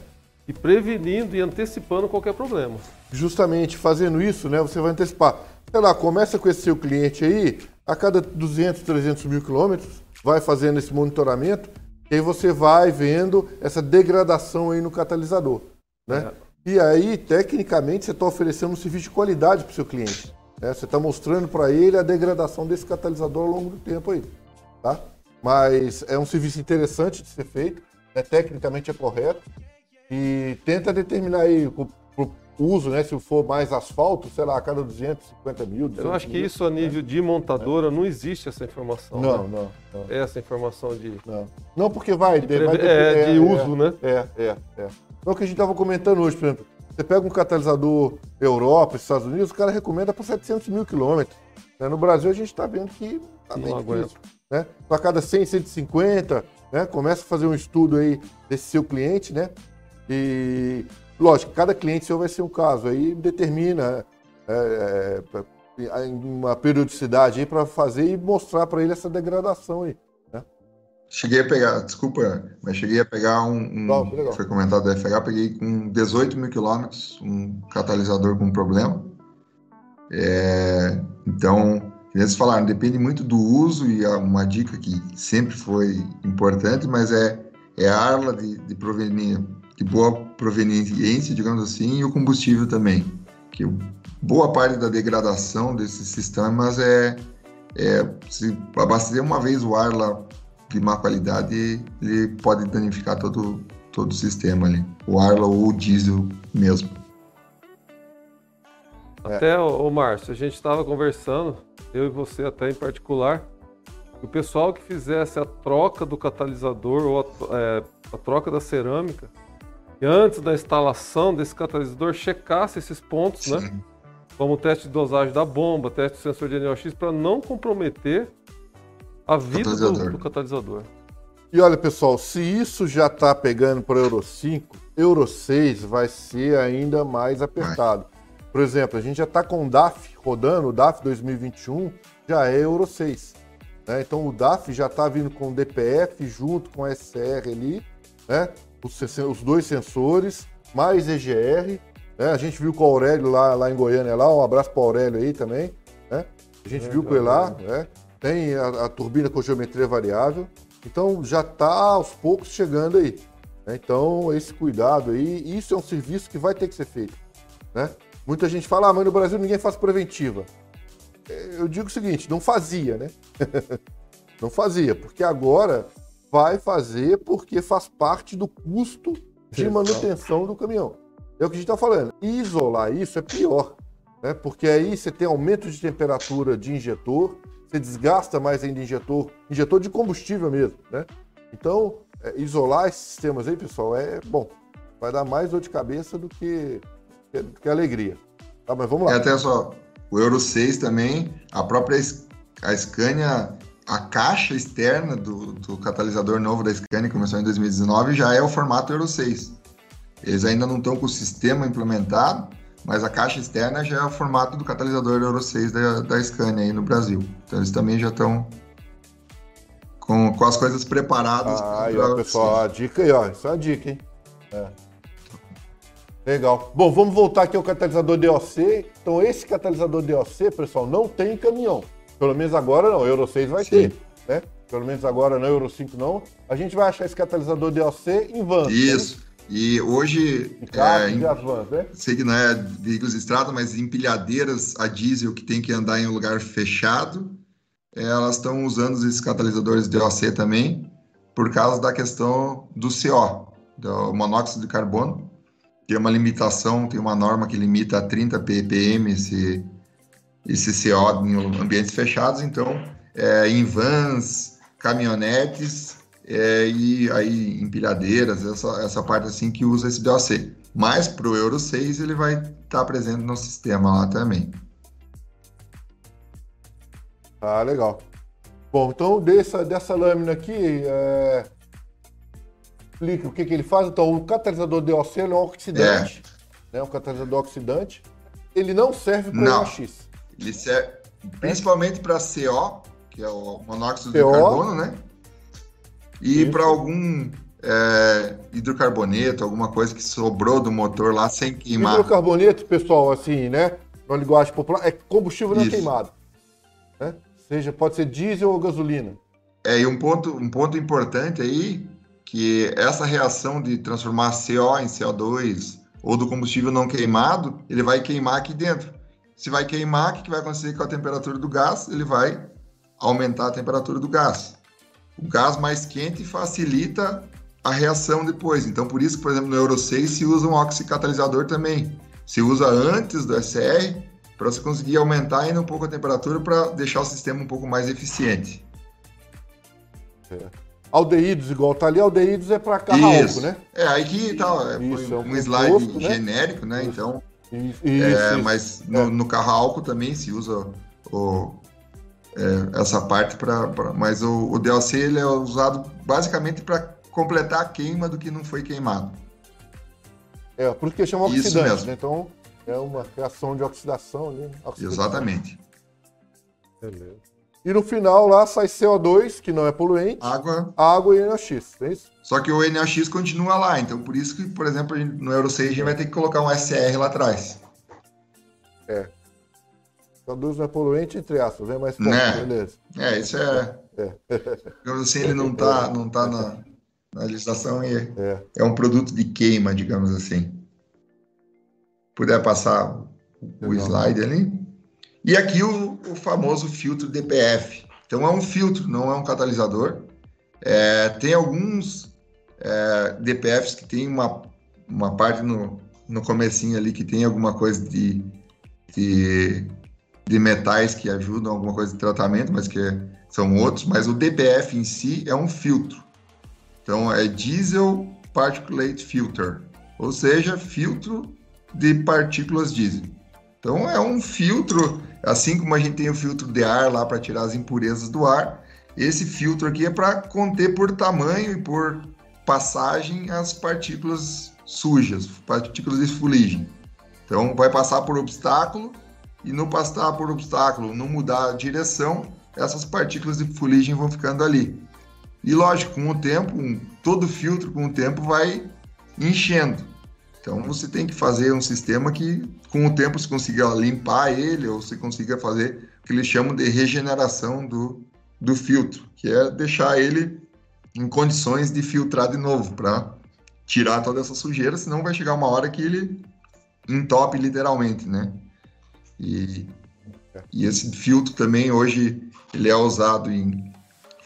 E prevenindo e antecipando qualquer problema. Justamente fazendo isso, né? Você vai antecipar. Sei lá, começa com esse seu cliente aí, a cada 200, 300 mil quilômetros, vai fazendo esse monitoramento, e aí você vai vendo essa degradação aí no catalisador, né? É. E aí, tecnicamente, você está oferecendo um serviço de qualidade para o seu cliente. Né? Você está mostrando para ele a degradação desse catalisador ao longo do tempo aí. Tá? Mas é um serviço interessante de ser feito, né? tecnicamente é correto. E tenta determinar aí uso, né? Se for mais asfalto, sei lá, a cada 250 mil. Eu acho que mil, isso a nível né? de montadora é. não existe essa informação. Não, né? não, não, Essa informação de. Não, não porque vai. De, vai é, de é, uso, é, né? É, é, é. Então, o que a gente estava comentando hoje, por exemplo, você pega um catalisador Europa, Estados Unidos, o cara recomenda para 700 mil quilômetros. Né? No Brasil, a gente está vendo que está bem difícil. Né? Então, a cada 100, 150, né? começa a fazer um estudo aí desse seu cliente, né? E, lógico, cada cliente seu vai ser um caso. Aí determina é, é, uma periodicidade aí para fazer e mostrar para ele essa degradação aí. Cheguei a pegar, desculpa, mas cheguei a pegar um, um foi comentado da FH, peguei com 18 mil quilômetros, um catalisador com problema. É, então, eles falaram, depende muito do uso e uma dica que sempre foi importante, mas é, é a arla de, de, proveniência, de boa proveniência, digamos assim, e o combustível também. Que boa parte da degradação desses sistemas é, é se abastecer uma vez o ar lá de má qualidade, ele pode danificar todo, todo o sistema ali, o Arla ou o diesel mesmo. Até, o Márcio, a gente estava conversando, eu e você até em particular, o pessoal que fizesse a troca do catalisador ou a, é, a troca da cerâmica, e antes da instalação desse catalisador, checasse esses pontos, né? Sim. né? Como o teste de dosagem da bomba, teste de sensor de NOx, para não comprometer a vida catalisador. Do, do, catalisador. E olha, pessoal, se isso já está pegando para Euro 5, Euro 6 vai ser ainda mais apertado. Por exemplo, a gente já está com o DAF rodando, o DAF 2021 já é Euro 6. Né? Então o DAF já está vindo com o DPF junto com o SCR ali, né? os, os dois sensores, mais EGR. Né? A gente viu com o Aurélio lá, lá em Goiânia, lá, um abraço para o Aurélio aí também. Né? A gente é, viu com ele lá. Né? Tem a, a turbina com geometria variável. Então já está aos poucos chegando aí. Né? Então, esse cuidado aí, isso é um serviço que vai ter que ser feito. Né? Muita gente fala, ah, mas no Brasil ninguém faz preventiva. É, eu digo o seguinte, não fazia, né? não fazia, porque agora vai fazer porque faz parte do custo de manutenção do caminhão. É o que a gente está falando. isolar isso é pior, né? Porque aí você tem aumento de temperatura de injetor, você desgasta mais ainda injetor, injetor de combustível mesmo, né? Então, é, isolar esses sistemas aí, pessoal, é bom. Vai dar mais dor de cabeça do que, do que alegria. Tá, mas vamos lá. É até só, o Euro 6 também, a própria a Scania, a caixa externa do, do catalisador novo da Scania, que começou em 2019, já é o formato Euro 6. Eles ainda não estão com o sistema implementado, mas a caixa externa já é o formato do catalisador Euro 6 da, da Scania aí no Brasil. Então eles também já estão com, com as coisas preparadas. Ah, aí, ó, pessoal, a dica aí, ó. Isso é a dica, hein? É. Legal. Bom, vamos voltar aqui ao catalisador DOC. Então, esse catalisador DOC, pessoal, não tem caminhão. Pelo menos agora não. Euro 6 vai Sim. ter, né? Pelo menos agora não, Euro 5 não. A gente vai achar esse catalisador DOC em van. Isso. Né? E hoje, é, em, né? sei que não é veículos de estrada, mas empilhadeiras a diesel que tem que andar em um lugar fechado, elas estão usando esses catalisadores DOC também, por causa da questão do CO, do monóxido de carbono. Tem uma limitação, tem uma norma que limita a 30 ppm esse, esse CO em ambientes fechados, então é, em vans, caminhonetes é, e aí empilhadeiras, essa, essa parte assim que usa esse DOC. Mas para o Euro 6 ele vai estar tá presente no sistema lá também. Ah, legal. Bom, então dessa, dessa lâmina aqui, é... explica o que, que ele faz. Então, o catalisador DOC é um oxidante, é. né? um catalisador oxidante. Ele não serve para NOx. Ele serve principalmente para CO, que é o monóxido CO, de carbono, né? E para algum é, hidrocarboneto, alguma coisa que sobrou do motor lá sem queimar. Hidrocarboneto, pessoal, assim, né? Na linguagem popular, é combustível não queimado. Né? Seja, pode ser diesel ou gasolina. É, e um ponto, um ponto importante aí, que essa reação de transformar CO em CO2 ou do combustível não queimado, ele vai queimar aqui dentro. Se vai queimar, o que vai acontecer com a temperatura do gás? Ele vai aumentar a temperatura do gás o gás mais quente facilita a reação depois. Então, por isso que, por exemplo, no Euro 6 se usa um oxicatalisador também. Se usa antes do SR para você conseguir aumentar ainda um pouco a temperatura para deixar o sistema um pouco mais eficiente. É. Aldeídos, igual tá ali, aldeídos é para carro isso. né? É, aí que tá, é, isso, é um, um slide né? genérico, né? Isso. Então, isso, é, mas no, é. no carro álcool também se usa o é, essa parte para. Mas o, o DLC ele é usado basicamente para completar a queima do que não foi queimado. É, por isso que chama oxidante, né? Então é uma reação de oxidação ali. Né? Exatamente. Beleza. E no final lá sai CO2, que não é poluente. Água. Água e NOx, é isso? Só que o NOx continua lá, então por isso que, por exemplo, no Euro 6 a gente vai ter que colocar um SR lá atrás. É. CO2 não é poluente, entre aspas, é mais forte, né? beleza. É, isso é. é. Digamos assim, ele não está não tá na, na legislação e é. é um produto de queima, digamos assim. Puder passar o slide ali. E aqui o, o, famoso filtro DPF. Então é um filtro, não é um catalisador. É, tem alguns é, DPFs que tem uma, uma parte no, no comecinho ali que tem alguma coisa de, de de metais que ajudam alguma coisa de tratamento, mas que são outros, mas o DPF em si é um filtro. Então é Diesel Particulate Filter, ou seja, filtro de partículas diesel. Então é um filtro, assim como a gente tem o filtro de ar lá para tirar as impurezas do ar, esse filtro aqui é para conter por tamanho e por passagem as partículas sujas, partículas de fuligem. Então vai passar por obstáculo e não passar por obstáculo, não mudar a direção, essas partículas de fuligem vão ficando ali. E lógico, com o tempo, um, todo filtro com o tempo vai enchendo. Então você tem que fazer um sistema que com o tempo você consiga limpar ele ou você consiga fazer o que eles chamam de regeneração do, do filtro, que é deixar ele em condições de filtrar de novo para tirar toda essa sujeira, senão vai chegar uma hora que ele entope literalmente, né? E, e esse filtro também hoje ele é usado em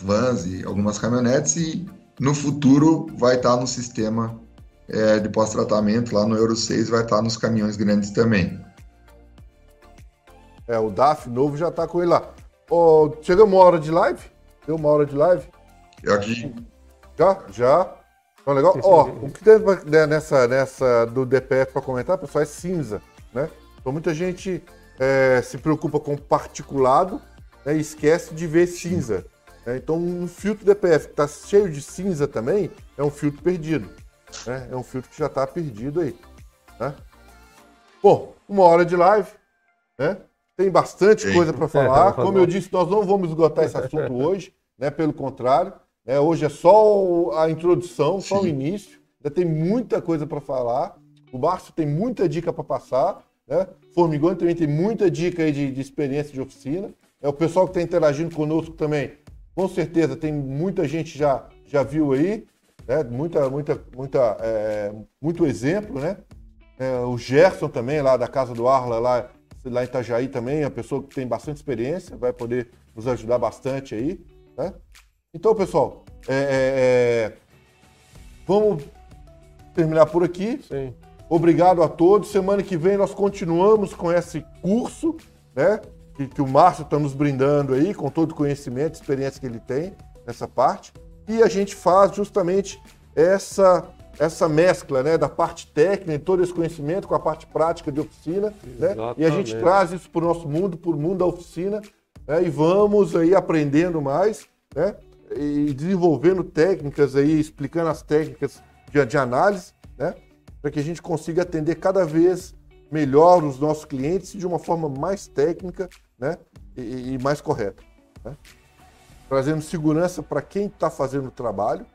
vans e algumas caminhonetes e no futuro vai estar no sistema é, de pós-tratamento lá no Euro 6, vai estar nos caminhões grandes também. É, o DAF novo já está com ele lá. Oh, chegamos uma hora de live? Deu uma hora de live? Eu aqui. Já? Já? Então, legal. Ó, oh, o que tem né, nessa, nessa do DPF para comentar, pessoal, é cinza, né? Então muita gente é, se preocupa com particulado né, e esquece de ver cinza. Né? Então, um filtro DPF que está cheio de cinza também é um filtro perdido. Né? É um filtro que já está perdido aí. Né? Bom, uma hora de live, né? Tem bastante Sim. coisa para falar. Como eu disse, nós não vamos esgotar esse assunto hoje, né? Pelo contrário, né? hoje é só a introdução, só Sim. o início. Ainda tem muita coisa para falar. O Márcio tem muita dica para passar, né? Formigão também tem muita dica aí de, de experiência de oficina. É o pessoal que está interagindo conosco também, com certeza tem muita gente já já viu aí, né? Muita, muita, muita, é, muito exemplo, né? É, o Gerson também, lá da Casa do Arla, lá, lá em Itajaí também, é uma pessoa que tem bastante experiência, vai poder nos ajudar bastante aí, né? Então, pessoal, é, é, é vamos terminar por aqui. Sim. Obrigado a todos. Semana que vem nós continuamos com esse curso, né? Que, que o Márcio está nos brindando aí, com todo o conhecimento, experiência que ele tem nessa parte. E a gente faz justamente essa essa mescla né, da parte técnica, todo esse conhecimento com a parte prática de oficina. Né? E a gente traz isso para o nosso mundo, para o mundo da oficina, né? e vamos aí aprendendo mais, né? E desenvolvendo técnicas aí, explicando as técnicas de, de análise, né? Para que a gente consiga atender cada vez melhor os nossos clientes de uma forma mais técnica, né? E, e mais correta. Né? trazendo segurança para quem está fazendo o trabalho,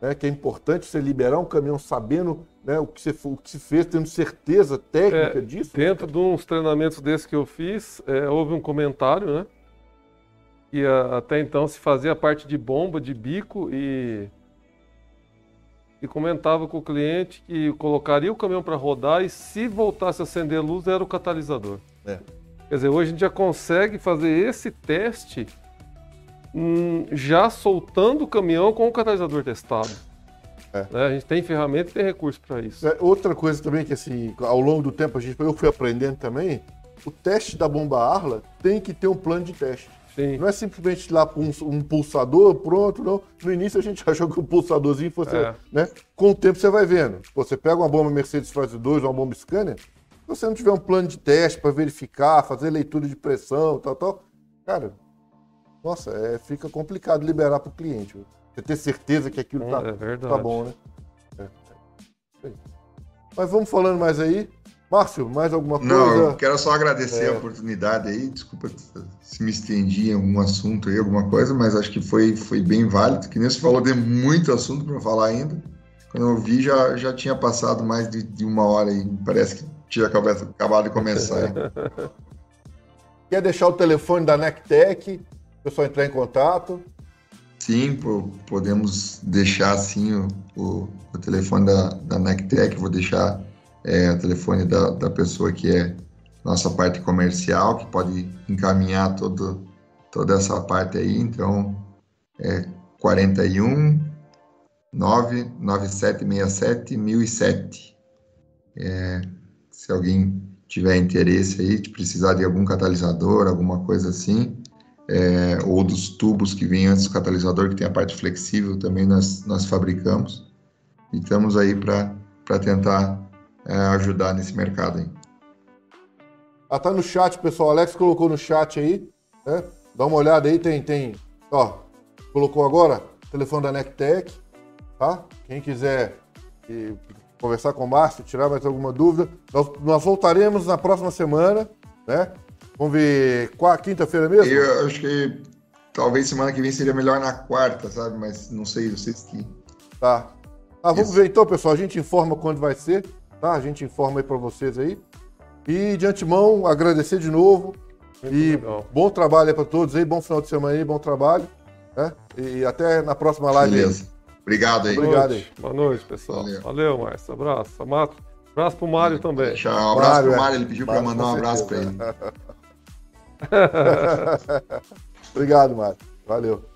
né, que é importante você liberar um caminhão sabendo né, o, que você, o que se fez, tendo certeza técnica é, disso. Dentro de uns treinamentos desses que eu fiz, é, houve um comentário, né? Que a, até então se fazia a parte de bomba, de bico e. E comentava com o cliente que colocaria o caminhão para rodar e se voltasse a acender a luz era o catalisador. É. Quer dizer, hoje a gente já consegue fazer esse teste Hum, já soltando o caminhão com o catalisador testado. É. Né? A gente tem ferramenta e tem recurso para isso. É, outra coisa também que assim, ao longo do tempo a gente, eu fui aprendendo também, o teste da bomba Arla tem que ter um plano de teste. Sim. Não é simplesmente lá um, um, pulsador, pronto, não. No início a gente achou que o pulsadorzinho fosse, é. né? Com o tempo você vai vendo. Você pega uma bomba Mercedes Fase 2 ou uma bomba Scania, se você não tiver um plano de teste para verificar, fazer leitura de pressão, tal, tal, cara, nossa, é, fica complicado liberar para o cliente. Você ter certeza que aquilo está é, tá bom, né? É, é. Mas vamos falando mais aí. Márcio, mais alguma coisa? Não, eu quero só agradecer a é. oportunidade aí. Desculpa se me estendi em algum assunto aí, alguma coisa, mas acho que foi, foi bem válido. Que nem você falou, de muito assunto para falar ainda. Quando eu vi, já, já tinha passado mais de, de uma hora aí. Parece que tinha acabado, acabado de começar. Quer deixar o telefone da Nectec? o pessoal entrar em contato? Sim, podemos deixar sim o, o, o telefone da, da NECTEC, vou deixar é, o telefone da, da pessoa que é nossa parte comercial, que pode encaminhar todo, toda essa parte aí. Então, é 41 99767 1007. É, se alguém tiver interesse aí, de precisar de algum catalisador, alguma coisa assim, é, ou dos tubos que vêm antes do catalisador, que tem a parte flexível, também nós, nós fabricamos. E estamos aí para tentar é, ajudar nesse mercado aí. Ah, tá no chat, pessoal. O Alex colocou no chat aí. Né? Dá uma olhada aí, tem, tem. Ó, colocou agora telefone da Nectec, tá? Quem quiser e, conversar com o Márcio, tirar mais alguma dúvida, nós, nós voltaremos na próxima semana, né? Vamos ver, quinta-feira mesmo? Eu acho que talvez semana que vem seria melhor na quarta, sabe? Mas não sei, vocês que. Tá. Ah, vamos Isso. ver então, pessoal. A gente informa quando vai ser, tá? A gente informa aí para vocês aí. E de antemão, agradecer de novo. Muito e legal. bom trabalho aí para todos aí, bom final de semana aí, bom trabalho. Né? E até na próxima live. Beleza. Aí. Obrigado aí. Obrigado aí. Boa noite, pessoal. Valeu, Valeu Márcio. Abraço. Amato. Abraço pro Mário também. Tchau. Um abraço Mário, pro Mário, ele pediu para mandar um abraço para ele. Obrigado, Mário. Valeu.